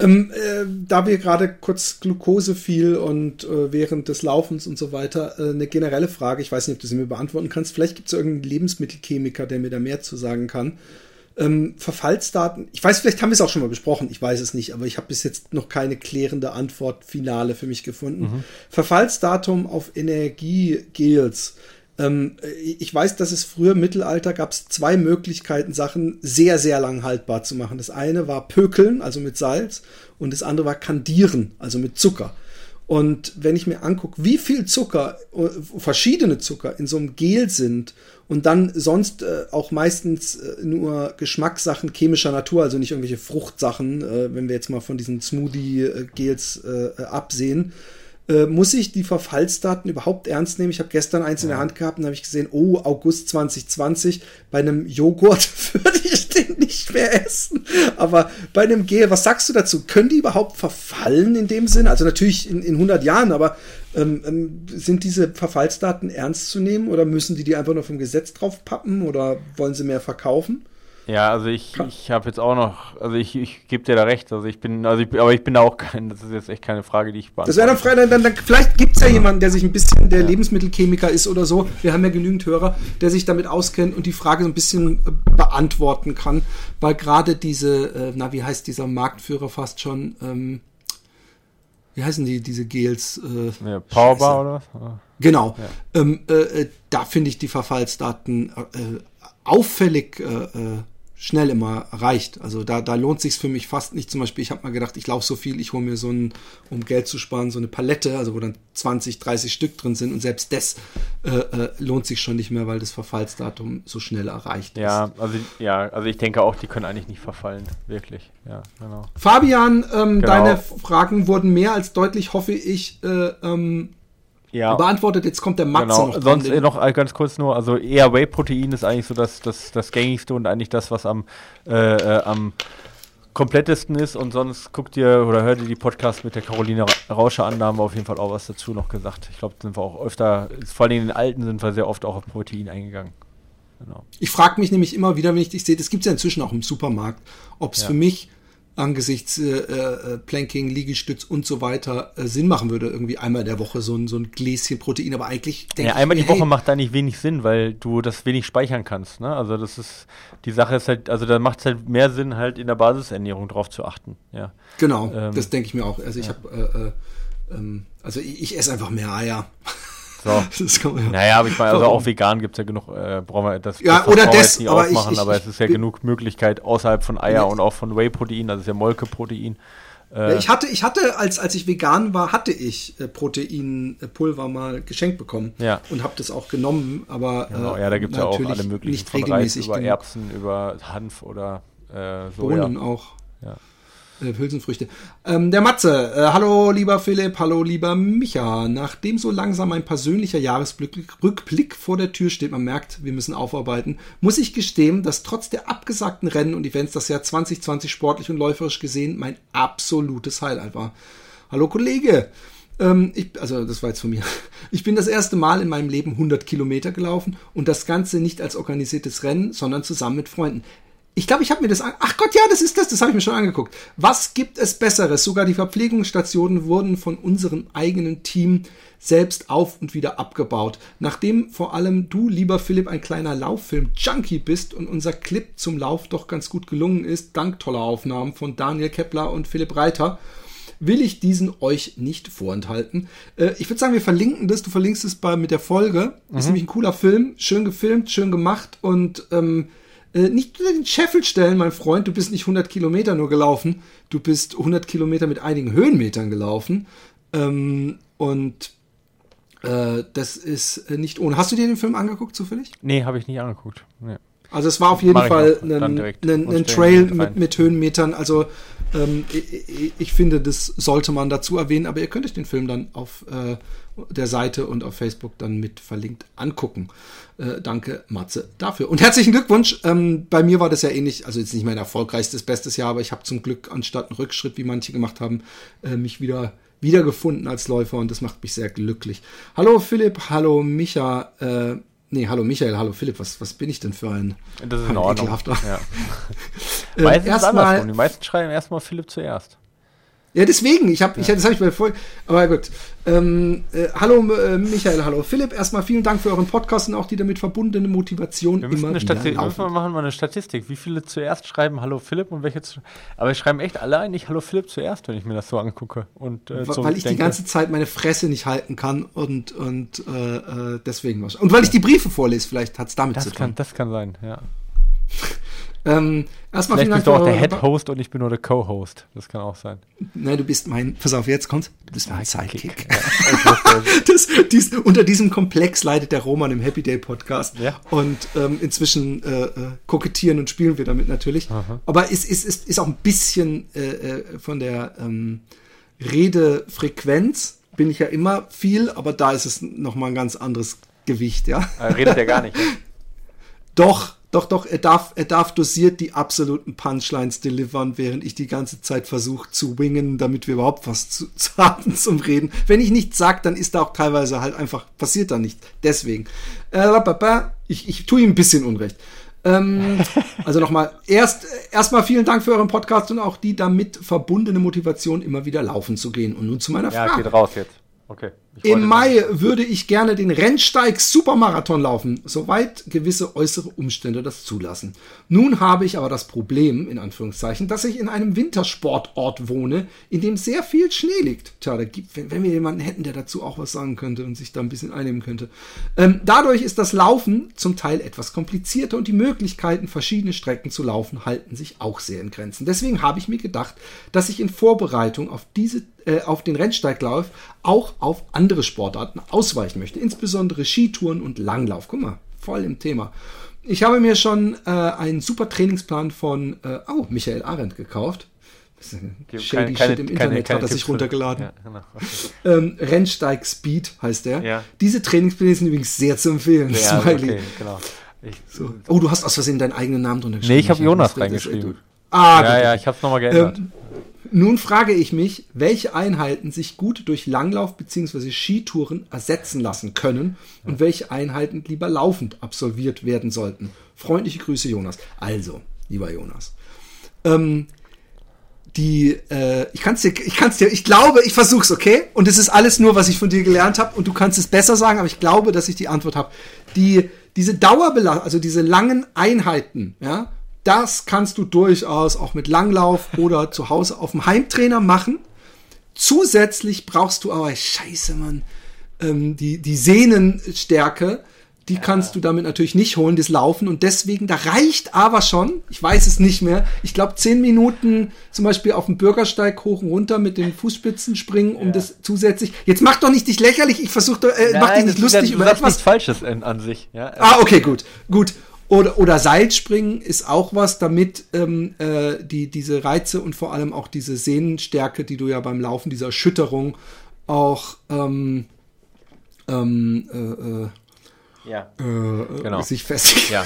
Ähm, äh, da wir gerade kurz Glucose fiel und äh, während des Laufens und so weiter, äh, eine generelle Frage, ich weiß nicht, ob du sie mir beantworten kannst, vielleicht gibt es irgendeinen Lebensmittelchemiker, der mir da mehr zu sagen kann. Ähm, Verfallsdaten, ich weiß, vielleicht haben wir es auch schon mal besprochen, ich weiß es nicht, aber ich habe bis jetzt noch keine klärende Antwort finale für mich gefunden. Mhm. Verfallsdatum auf Energiegels. Ähm, ich weiß, dass es früher im Mittelalter gab es zwei Möglichkeiten, Sachen sehr, sehr lang haltbar zu machen. Das eine war Pökeln, also mit Salz, und das andere war Kandieren, also mit Zucker. Und wenn ich mir angucke, wie viel Zucker, äh, verschiedene Zucker in so einem Gel sind und dann sonst äh, auch meistens äh, nur Geschmackssachen chemischer Natur, also nicht irgendwelche Fruchtsachen, äh, wenn wir jetzt mal von diesen Smoothie-Gels äh, absehen, äh, muss ich die Verfallsdaten überhaupt ernst nehmen? Ich habe gestern eins in der Hand gehabt und habe ich gesehen, oh, August 2020, bei einem Joghurt würde ich den nicht mehr essen. Aber bei einem Gel, was sagst du dazu? Können die überhaupt verfallen in dem Sinn? Also natürlich in, in 100 Jahren, aber ähm, ähm, sind diese Verfallsdaten ernst zu nehmen oder müssen die die einfach nur vom Gesetz drauf pappen oder wollen sie mehr verkaufen? Ja, also ich, ich habe jetzt auch noch, also ich, ich gebe dir da recht, also ich bin, also ich, aber ich bin da auch kein, das ist jetzt echt keine Frage, die ich beantworte. Das wäre dann, frei, dann, dann, dann vielleicht gibt es ja jemanden, der sich ein bisschen, der ja. Lebensmittelchemiker ist oder so, wir haben ja genügend Hörer, der sich damit auskennt und die Frage so ein bisschen äh, beantworten kann, weil gerade diese, äh, na wie heißt dieser Marktführer fast schon, ähm, wie heißen die, diese Gels? Äh, ja, Powerbar oder was? Genau. Ja. Ähm, äh, äh, da finde ich die Verfallsdaten äh, auffällig äh, schnell immer reicht. Also da, da lohnt sich für mich fast nicht. Zum Beispiel, ich habe mal gedacht, ich laufe so viel, ich hole mir so ein, um Geld zu sparen, so eine Palette, also wo dann 20, 30 Stück drin sind und selbst das äh, äh, lohnt sich schon nicht mehr, weil das Verfallsdatum so schnell erreicht ja, ist. Also, ja, also ich denke auch, die können eigentlich nicht verfallen, wirklich. Ja, genau. Fabian, ähm, genau. deine Fragen wurden mehr als deutlich, hoffe ich, äh, ähm, ja. beantwortet. Jetzt kommt der Max genau. noch. Sonst noch ganz kurz nur, also eher Whey-Protein ist eigentlich so das, das, das gängigste und eigentlich das, was am, äh, äh, am komplettesten ist. Und sonst guckt ihr oder hört ihr die Podcasts mit der Caroline Rauscher an, da haben wir auf jeden Fall auch was dazu noch gesagt. Ich glaube, sind wir auch öfter, vor allem in den alten sind wir sehr oft auch auf Protein eingegangen. Genau. Ich frage mich nämlich immer wieder, wenn ich dich sehe, das gibt es ja inzwischen auch im Supermarkt, ob es ja. für mich angesichts äh, äh, Planking, Liegestütz und so weiter äh, Sinn machen würde, irgendwie einmal in der Woche so ein, so ein Gläschen Protein. Aber eigentlich denke ja, einmal ich, die Woche hey, macht da nicht wenig Sinn, weil du das wenig speichern kannst. Ne? Also das ist, die Sache ist halt, also da macht es halt mehr Sinn, halt in der Basisernährung drauf zu achten. Ja. Genau, ähm, das denke ich mir auch. Also ich ja. habe, äh, äh, ähm, also ich, ich esse einfach mehr Eier. So. Das kann man ja. Naja, aber ich meine, also auch vegan gibt es ja genug, äh, brauchen wir das, ja, das oder das, nicht aber aufmachen, ich, ich, aber es ist ja genug Möglichkeit außerhalb von Eier und auch von Whey-Protein, das ist ja Molkeprotein, Äh, ich hatte, ich hatte, als, als ich vegan war, hatte ich äh, Proteinpulver mal geschenkt bekommen. Ja. Und habe das auch genommen, aber. Genau, ja, da gibt es ja auch alle möglichen nicht von Reis über genug. Erbsen, über Hanf oder äh, Soja. Bohnen auch. Ja. Äh, Hülsenfrüchte. Ähm, der Matze. Äh, hallo, lieber Philipp. Hallo, lieber Micha. Nachdem so langsam ein persönlicher Jahresrückblick vor der Tür steht, man merkt, wir müssen aufarbeiten, muss ich gestehen, dass trotz der abgesagten Rennen und Events das Jahr 2020 sportlich und läuferisch gesehen mein absolutes Highlight war. Hallo, Kollege. Ähm, ich, also, das war jetzt von mir. Ich bin das erste Mal in meinem Leben 100 Kilometer gelaufen und das Ganze nicht als organisiertes Rennen, sondern zusammen mit Freunden. Ich glaube, ich habe mir das an. Ach Gott, ja, das ist das. Das habe ich mir schon angeguckt. Was gibt es Besseres? Sogar die Verpflegungsstationen wurden von unserem eigenen Team selbst auf und wieder abgebaut. Nachdem vor allem du, lieber Philipp, ein kleiner Lauffilm-Junkie bist und unser Clip zum Lauf doch ganz gut gelungen ist, dank toller Aufnahmen von Daniel Kepler und Philipp Reiter, will ich diesen euch nicht vorenthalten. Äh, ich würde sagen, wir verlinken das. Du verlinkst es bei, mit der Folge. Mhm. Ist nämlich ein cooler Film. Schön gefilmt, schön gemacht und ähm, äh, nicht unter den Scheffel stellen, mein Freund, du bist nicht 100 Kilometer nur gelaufen, du bist 100 Kilometer mit einigen Höhenmetern gelaufen. Ähm, und äh, das ist nicht ohne. Hast du dir den Film angeguckt zufällig? Nee, habe ich nicht angeguckt. Nee. Also es war auf jeden Fall ein, ein, ein Trail mit, mit Höhenmetern. Also ähm, ich, ich, finde, das sollte man dazu erwähnen, aber ihr könnt euch den Film dann auf äh, der Seite und auf Facebook dann mit verlinkt angucken. Äh, danke, Matze, dafür. Und herzlichen Glückwunsch. Ähm, bei mir war das ja ähnlich, also jetzt nicht mein erfolgreichstes, bestes Jahr, aber ich habe zum Glück anstatt einen Rückschritt, wie manche gemacht haben, äh, mich wieder wiedergefunden als Läufer und das macht mich sehr glücklich. Hallo Philipp, hallo Micha, äh, Nee, hallo Michael, hallo Philipp, was, was bin ich denn für ein. Das ist in Ordnung. Ja. äh, Meistens erstmal, Die meisten schreiben erstmal Philipp zuerst. Ja, deswegen, ich habe, ja. ich, das habe ich bei Folge, aber gut. Ähm, äh, hallo äh, Michael, hallo Philipp, erstmal vielen Dank für euren Podcast und auch die damit verbundene Motivation wir immer eine Statistik, laufen. Wir machen mal eine Statistik, wie viele zuerst schreiben Hallo Philipp und welche zu, aber ich schreiben echt alle eigentlich Hallo Philipp zuerst, wenn ich mir das so angucke und äh, so weil ich denke. die ganze Zeit meine Fresse nicht halten kann und und äh, äh deswegen was und weil ich die Briefe vorlese, vielleicht hat es damit das zu tun. Kann, das kann sein, ja. Ähm, erstmal Vielleicht bist du auch der Head-Host und ich bin nur der Co-Host. Das kann auch sein. Nein, du bist mein, pass auf, jetzt kommst du bist mein Sidekick. Ja, das, dies, unter diesem Komplex leidet der Roman im Happy Day Podcast. Ja. Und ähm, inzwischen äh, äh, kokettieren und spielen wir damit natürlich. Aha. Aber es ist, ist, ist auch ein bisschen äh, äh, von der ähm, Redefrequenz bin ich ja immer viel, aber da ist es nochmal ein ganz anderes Gewicht, ja. Er redet ja gar nicht. Ja? Doch, doch, doch, er darf, er darf dosiert die absoluten Punchlines delivern, während ich die ganze Zeit versuche zu wingen, damit wir überhaupt was zu, zu haben zum Reden. Wenn ich nichts sage, dann ist da auch teilweise halt einfach, passiert da nicht. Deswegen. Äh, ich, ich tue ihm ein bisschen Unrecht. Ähm, also nochmal, erst erstmal vielen Dank für euren Podcast und auch die damit verbundene Motivation, immer wieder laufen zu gehen. Und nun zu meiner Frage. Ja, geht raus jetzt. Okay. Im Mai würde ich gerne den Rennsteig Supermarathon laufen, soweit gewisse äußere Umstände das zulassen. Nun habe ich aber das Problem, in Anführungszeichen, dass ich in einem Wintersportort wohne, in dem sehr viel Schnee liegt. Tja, da gibt, wenn, wenn wir jemanden hätten, der dazu auch was sagen könnte und sich da ein bisschen einnehmen könnte. Ähm, dadurch ist das Laufen zum Teil etwas komplizierter und die Möglichkeiten, verschiedene Strecken zu laufen, halten sich auch sehr in Grenzen. Deswegen habe ich mir gedacht, dass ich in Vorbereitung auf diese äh, auf den Rennsteiglauf auch auf andere Sportarten ausweichen möchte, insbesondere Skitouren und Langlauf. Guck mal, voll im Thema. Ich habe mir schon äh, einen super Trainingsplan von äh, oh, Michael Arendt gekauft. Shady keine, Shit im Internet keine, hat er sich runtergeladen. Ja, genau. ähm, Rennsteig Speed heißt der. Ja. Diese Trainingspläne sind übrigens sehr zu empfehlen. Ja, Smiley. Okay, genau. Ich, so. Oh, du hast aus Versehen deinen eigenen Namen drunter geschrieben. Nee, ich habe Jonas reingeschrieben. Ah, ja, ja, ich habe es nochmal geändert. Ähm, nun frage ich mich, welche Einheiten sich gut durch Langlauf bzw. Skitouren ersetzen lassen können und welche Einheiten lieber laufend absolviert werden sollten. Freundliche Grüße, Jonas. Also, lieber Jonas. Ähm, die, äh, ich kann es dir, ich kann dir, ich glaube, ich versuch's, okay? Und es ist alles nur, was ich von dir gelernt habe und du kannst es besser sagen, aber ich glaube, dass ich die Antwort habe. Die, diese Dauerbelastung, also diese langen Einheiten, ja, das kannst du durchaus auch mit Langlauf oder zu Hause auf dem Heimtrainer machen. Zusätzlich brauchst du aber, scheiße, Mann, ähm, die, die Sehnenstärke, die ja. kannst du damit natürlich nicht holen, das Laufen. Und deswegen, da reicht aber schon, ich weiß es nicht mehr, ich glaube zehn Minuten zum Beispiel auf dem Bürgersteig hoch und runter mit den Fußspitzen springen, um ja. das zusätzlich. Jetzt mach doch nicht dich lächerlich, ich versuche, äh, Nein, mach dich nicht lustig über etwas. nichts Falsches an, an sich. Ja, ah, okay, gut, gut. Oder, oder Seilspringen ist auch was, damit ähm, äh, die, diese Reize und vor allem auch diese Sehnenstärke, die du ja beim Laufen, diese Erschütterung auch ähm, ähm, äh, äh ja. Äh, genau. sich festlegt. Ja,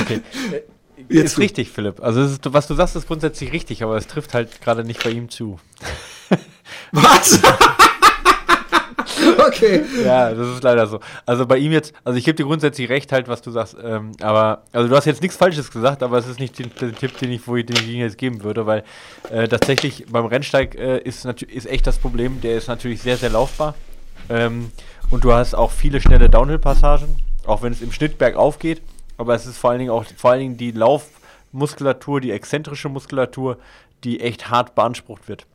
okay. Jetzt ist richtig, Philipp. Also ist, was du sagst, ist grundsätzlich richtig, aber es trifft halt gerade nicht bei ihm zu. Was? okay. Ja, das ist leider so. Also bei ihm jetzt, also ich gebe dir grundsätzlich recht halt, was du sagst, ähm, aber, also du hast jetzt nichts Falsches gesagt, aber es ist nicht der, Tipp, den ich, wo ich, den ich jetzt geben würde, weil äh, tatsächlich beim Rennsteig äh, ist, ist echt das Problem, der ist natürlich sehr, sehr laufbar ähm, und du hast auch viele schnelle Downhill-Passagen, auch wenn es im Schnitt bergauf geht, aber es ist vor allen Dingen auch vor allen Dingen die Laufmuskulatur, die exzentrische Muskulatur, die echt hart beansprucht wird.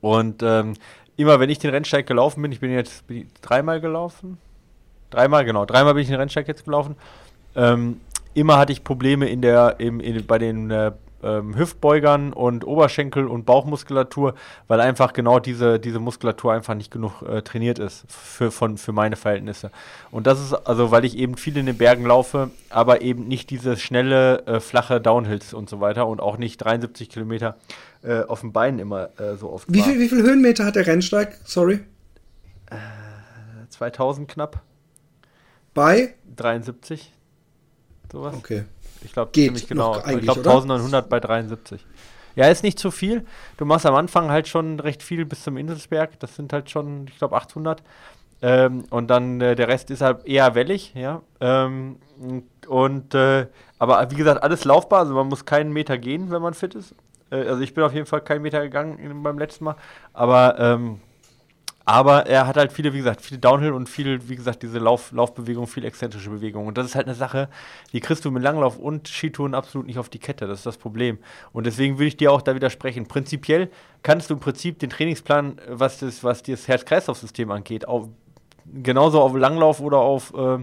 Und ähm, immer wenn ich den Rennsteig gelaufen bin, ich bin jetzt bin dreimal gelaufen, dreimal genau, dreimal bin ich den Rennsteig jetzt gelaufen. Ähm, immer hatte ich Probleme in der, im, in, bei den äh, ähm, Hüftbeugern und Oberschenkel und Bauchmuskulatur, weil einfach genau diese, diese Muskulatur einfach nicht genug äh, trainiert ist für, von, für meine Verhältnisse. Und das ist also, weil ich eben viel in den Bergen laufe, aber eben nicht diese schnelle, äh, flache Downhills und so weiter und auch nicht 73 Kilometer äh, auf den Beinen immer äh, so oft. Wie, viel, wie viel Höhenmeter hat der Rennsteig? Sorry. 2000 äh, knapp. Bei? 73. Sowas. Okay. Ich glaube, ziemlich genau. Ich glaube 1900 bei 73. Ja, ist nicht zu viel. Du machst am Anfang halt schon recht viel bis zum Inselsberg. Das sind halt schon, ich glaube, 800. Ähm, und dann äh, der Rest ist halt eher wellig, ja. Ähm, und äh, aber wie gesagt, alles laufbar. Also man muss keinen Meter gehen, wenn man fit ist. Äh, also ich bin auf jeden Fall keinen Meter gegangen beim letzten Mal. Aber ähm, aber er hat halt viele, wie gesagt, viele Downhill und viel, wie gesagt, diese Lauf, Laufbewegung, viel exzentrische Bewegung. Und das ist halt eine Sache, die kriegst du mit Langlauf und Skitouren absolut nicht auf die Kette. Das ist das Problem. Und deswegen würde ich dir auch da widersprechen. Prinzipiell kannst du im Prinzip den Trainingsplan, was das, was das Herz-Kreislauf-System angeht, auch genauso auf Langlauf oder auf äh,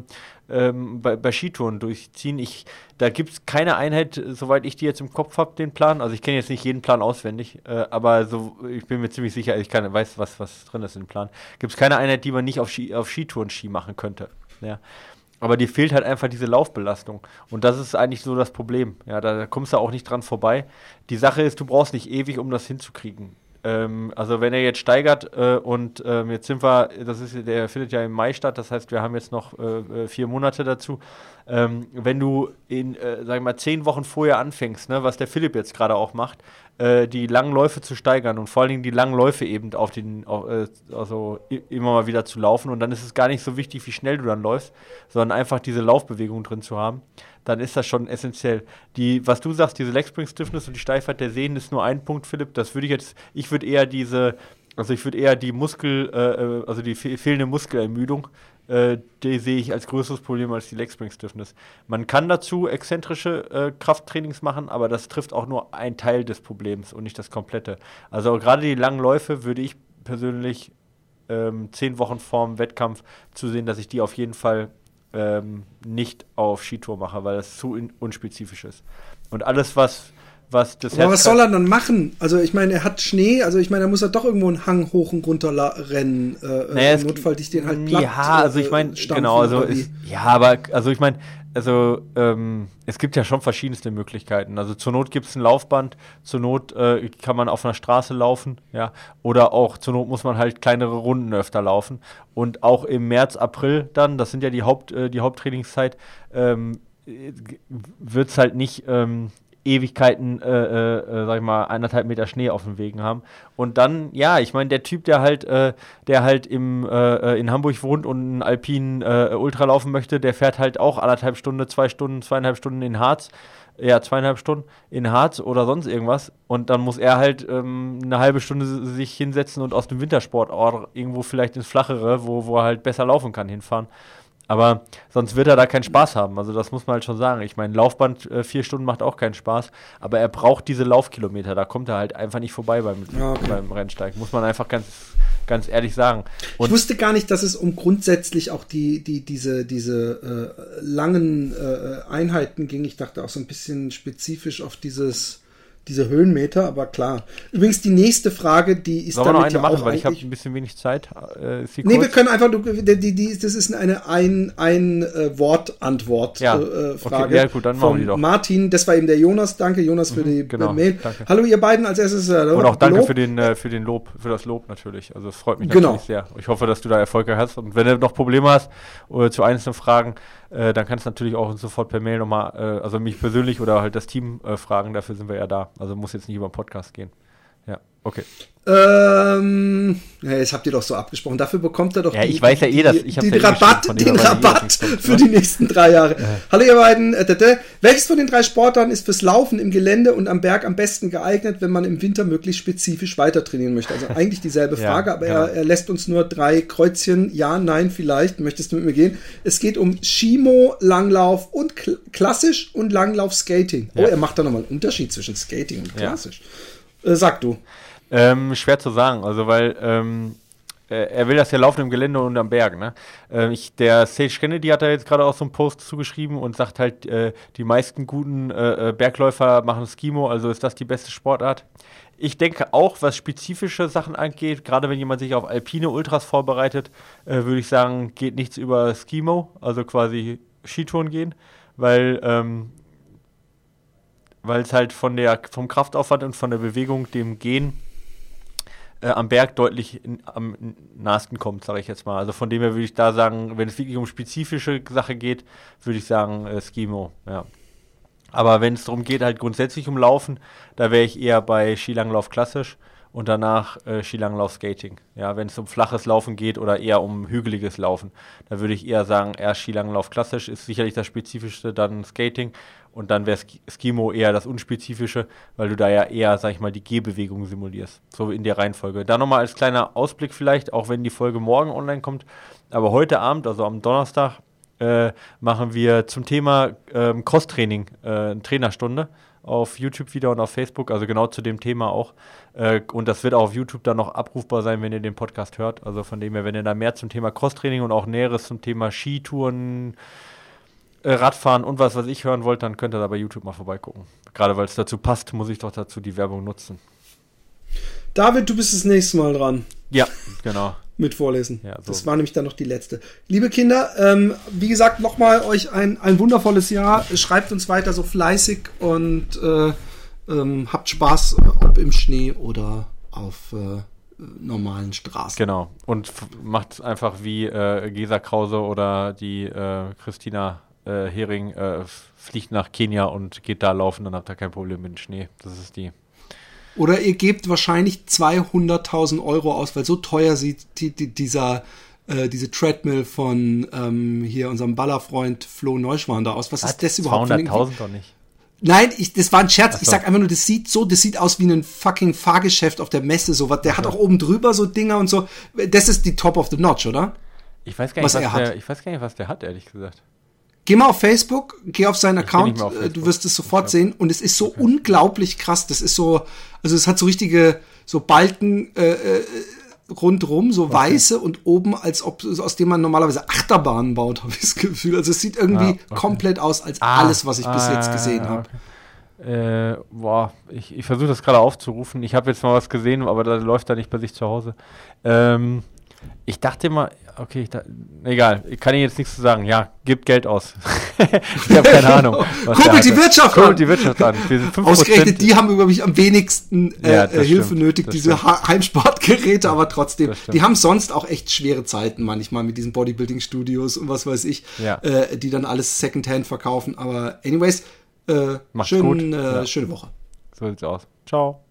ähm, bei, bei Skitouren durchziehen. Ich, da gibt es keine Einheit, soweit ich die jetzt im Kopf habe, den Plan. Also ich kenne jetzt nicht jeden Plan auswendig, äh, aber so, ich bin mir ziemlich sicher, ich kann, weiß, was, was drin ist im Plan. Gibt es keine Einheit, die man nicht auf, Ski, auf Skitouren Ski machen könnte. Ja. Aber dir fehlt halt einfach diese Laufbelastung. Und das ist eigentlich so das Problem. Ja, da kommst du auch nicht dran vorbei. Die Sache ist, du brauchst nicht ewig, um das hinzukriegen. Ähm, also wenn er jetzt steigert äh, und ähm, jetzt sind wir, das ist, der findet ja im Mai statt, das heißt, wir haben jetzt noch äh, äh vier Monate dazu. Ähm, wenn du in, äh, sag mal, zehn Wochen vorher anfängst, ne, was der Philipp jetzt gerade auch macht, äh, die langen Läufe zu steigern und vor allen Dingen die langen Läufe eben auf den, äh, also immer mal wieder zu laufen und dann ist es gar nicht so wichtig, wie schnell du dann läufst, sondern einfach diese Laufbewegung drin zu haben dann ist das schon essentiell. Die, was du sagst, diese Leg Spring Stiffness und die Steifheit der Sehnen ist nur ein Punkt, Philipp. Das würde ich jetzt, ich würde eher diese, also ich würde eher die Muskel, äh, äh also die fehlende Muskelermüdung, äh, die sehe ich als größeres Problem als die Leg Spring Stiffness. Man kann dazu exzentrische äh, Krafttrainings machen, aber das trifft auch nur einen Teil des Problems und nicht das komplette. Also gerade die langen Läufe würde ich persönlich ähm, zehn Wochen vorm Wettkampf zu sehen, dass ich die auf jeden Fall ähm, nicht auf Skitour mache, weil das zu unspezifisch ist. Und alles, was, was das Aber was soll er dann machen? Also ich meine, er hat Schnee, also ich meine, er muss ja doch irgendwo einen Hang hoch und runter rennen. Äh, äh naja, Im Notfall dich den halt platt, Ja, also ich meine, äh, genau, also ist, ja, aber also ich meine, also ähm, es gibt ja schon verschiedenste Möglichkeiten. Also zur Not gibt es ein Laufband, zur Not äh, kann man auf einer Straße laufen, ja, oder auch zur Not muss man halt kleinere Runden öfter laufen. Und auch im März, April dann, das sind ja die Haupt, äh, die Haupttrainingszeit, ähm, wird es halt nicht ähm, Ewigkeiten, äh, äh, äh, sag ich mal, eineinhalb Meter Schnee auf den Wegen haben. Und dann, ja, ich meine, der Typ, der halt, äh, der halt im, äh, äh, in Hamburg wohnt und einen alpinen Ultra laufen möchte, der fährt halt auch anderthalb Stunden, zwei Stunden, zweieinhalb Stunden in Harz. Ja, zweieinhalb Stunden in Harz oder sonst irgendwas. Und dann muss er halt ähm, eine halbe Stunde sich hinsetzen und aus dem Wintersportort irgendwo vielleicht ins Flachere, wo, wo er halt besser laufen kann, hinfahren. Aber sonst wird er da keinen Spaß haben. Also das muss man halt schon sagen. Ich meine, Laufband äh, vier Stunden macht auch keinen Spaß, aber er braucht diese Laufkilometer. Da kommt er halt einfach nicht vorbei beim, okay. beim Rennsteig. Muss man einfach ganz, ganz ehrlich sagen. Und ich wusste gar nicht, dass es um grundsätzlich auch die, die, diese, diese äh, langen äh, Einheiten ging. Ich dachte auch so ein bisschen spezifisch auf dieses diese Höhenmeter, aber klar. Übrigens die nächste Frage, die ist Sollen damit wir noch eine ja machen, weil ich habe ein bisschen wenig Zeit. Äh, nee, wir können einfach, die, die, das ist eine ein, ein äh, Wort-Antwort ja. äh, Frage. Okay, ja, gut, dann machen wir die doch. Martin, das war eben der Jonas, danke Jonas für mhm, die genau, Mail. Danke. Hallo ihr beiden als erstes. Äh, Und auch danke Lob. für den, äh, für den Lob, für das Lob natürlich. Also es freut mich genau. natürlich sehr. Ich hoffe, dass du da Erfolg hast. Und wenn du noch Probleme hast oder zu einzelnen Fragen, äh, dann kannst du natürlich auch sofort per Mail nochmal, äh, also mich persönlich oder halt das Team äh, fragen, dafür sind wir ja da. Also muss jetzt nicht über den Podcast gehen. Ja, okay. Ähm, ja, jetzt habt ihr doch so abgesprochen. Dafür bekommt er doch ja, die, ich weiß ja eh, dass ich den ja Rabatt, den Rabatt für die nächsten drei Jahre. Ja. Hallo ihr beiden. Äh, Welches von den drei Sportarten ist fürs Laufen im Gelände und am Berg am besten geeignet, wenn man im Winter möglichst spezifisch weiter trainieren möchte? Also eigentlich dieselbe Frage, aber er, er, lässt uns nur drei Kreuzchen. Ja, nein, vielleicht. Möchtest du mit mir gehen? Es geht um Shimo, Langlauf und klassisch und Langlauf Skating. Oh, er macht da nochmal einen Unterschied zwischen Skating und klassisch. Äh, sag du. Ähm, schwer zu sagen, also weil ähm, äh, er will das ja laufen im Gelände und am Berg. Ne? Äh, ich, der Sage Kennedy hat da jetzt gerade auch so einen Post zugeschrieben und sagt halt, äh, die meisten guten äh, äh, Bergläufer machen Skimo, also ist das die beste Sportart. Ich denke auch, was spezifische Sachen angeht, gerade wenn jemand sich auf alpine Ultras vorbereitet, äh, würde ich sagen, geht nichts über Skimo, also quasi Skitouren gehen, weil ähm, weil es halt von der vom Kraftaufwand und von der Bewegung dem Gehen äh, am Berg deutlich in, am nahesten kommt, sage ich jetzt mal. Also von dem her würde ich da sagen, wenn es wirklich um spezifische Sache geht, würde ich sagen äh, Skimo, ja. Aber wenn es darum geht, halt grundsätzlich um Laufen, da wäre ich eher bei Skilanglauf klassisch und danach äh, Skilanglauf Skating. Ja, wenn es um flaches Laufen geht oder eher um hügeliges Laufen, da würde ich eher sagen, erst Skilanglauf klassisch ist sicherlich das spezifischste, dann Skating und dann wäre Skimo eher das Unspezifische, weil du da ja eher, sag ich mal, die Gehbewegung simulierst. So in der Reihenfolge. Da nochmal als kleiner Ausblick vielleicht, auch wenn die Folge morgen online kommt. Aber heute Abend, also am Donnerstag, äh, machen wir zum Thema ähm, Cross-Training äh, eine Trainerstunde auf YouTube wieder und auf Facebook, also genau zu dem Thema auch. Äh, und das wird auch auf YouTube dann noch abrufbar sein, wenn ihr den Podcast hört. Also von dem her, wenn ihr da mehr zum Thema Cross-Training und auch Näheres zum Thema Skitouren, äh, Radfahren und was, was ich hören wollt, dann könnt ihr da bei YouTube mal vorbeigucken. Gerade weil es dazu passt, muss ich doch dazu die Werbung nutzen. David, du bist das nächste Mal dran. Ja, genau. Mit Vorlesen. Ja, so. Das war nämlich dann noch die letzte. Liebe Kinder, ähm, wie gesagt, nochmal euch ein, ein wundervolles Jahr. Schreibt uns weiter so fleißig und äh, ähm, habt Spaß, ob im Schnee oder auf äh, normalen Straßen. Genau. Und macht einfach wie äh, Gesa Krause oder die äh, Christina äh, Hering äh, fliegt nach Kenia und geht da laufen, dann habt ihr kein Problem mit dem Schnee. Das ist die. Oder ihr gebt wahrscheinlich 200.000 Euro aus, weil so teuer sieht die, die, dieser äh, diese Treadmill von ähm, hier unserem Ballerfreund Flo Neuschwander aus. Was, ist das überhaupt? 200.000 doch nicht. Nein, ich, das war ein Scherz. So. Ich sag einfach nur, das sieht so, das sieht aus wie ein fucking Fahrgeschäft auf der Messe. So was. Der okay. hat auch oben drüber so Dinger und so. Das ist die Top of the Notch, oder? Ich weiß gar nicht, was, was er der, hat. Ich weiß gar nicht, was der hat, ehrlich gesagt. Geh mal auf Facebook, geh auf seinen Account, auf äh, du wirst es sofort sehen und es ist so okay. unglaublich krass. Das ist so, also es hat so richtige so Balken äh, äh, rundrum, so okay. weiße und oben, als ob aus dem man normalerweise Achterbahnen baut, habe ich das Gefühl. Also es sieht irgendwie ah, okay. komplett aus als ah, alles, was ich ah, bis jetzt gesehen habe. Äh, boah, ich, ich versuche das gerade aufzurufen. Ich habe jetzt mal was gesehen, aber da läuft er nicht bei sich zu Hause. Ähm, ich dachte immer, okay, ich dachte, egal, ich kann Ihnen jetzt nichts zu sagen. Ja, gibt Geld aus. ich habe keine Ahnung. Kurbelt die Wirtschaft Kurbelt an. die Wirtschaft an. Ausgerechnet, die haben über mich am wenigsten äh, ja, Hilfe stimmt, nötig, diese Heimsportgeräte, aber trotzdem, die haben sonst auch echt schwere Zeiten manchmal mit diesen Bodybuilding-Studios und was weiß ich, ja. äh, die dann alles Secondhand verkaufen. Aber anyways, äh, schön, äh, ja. schöne Woche. So sieht's aus. Ciao.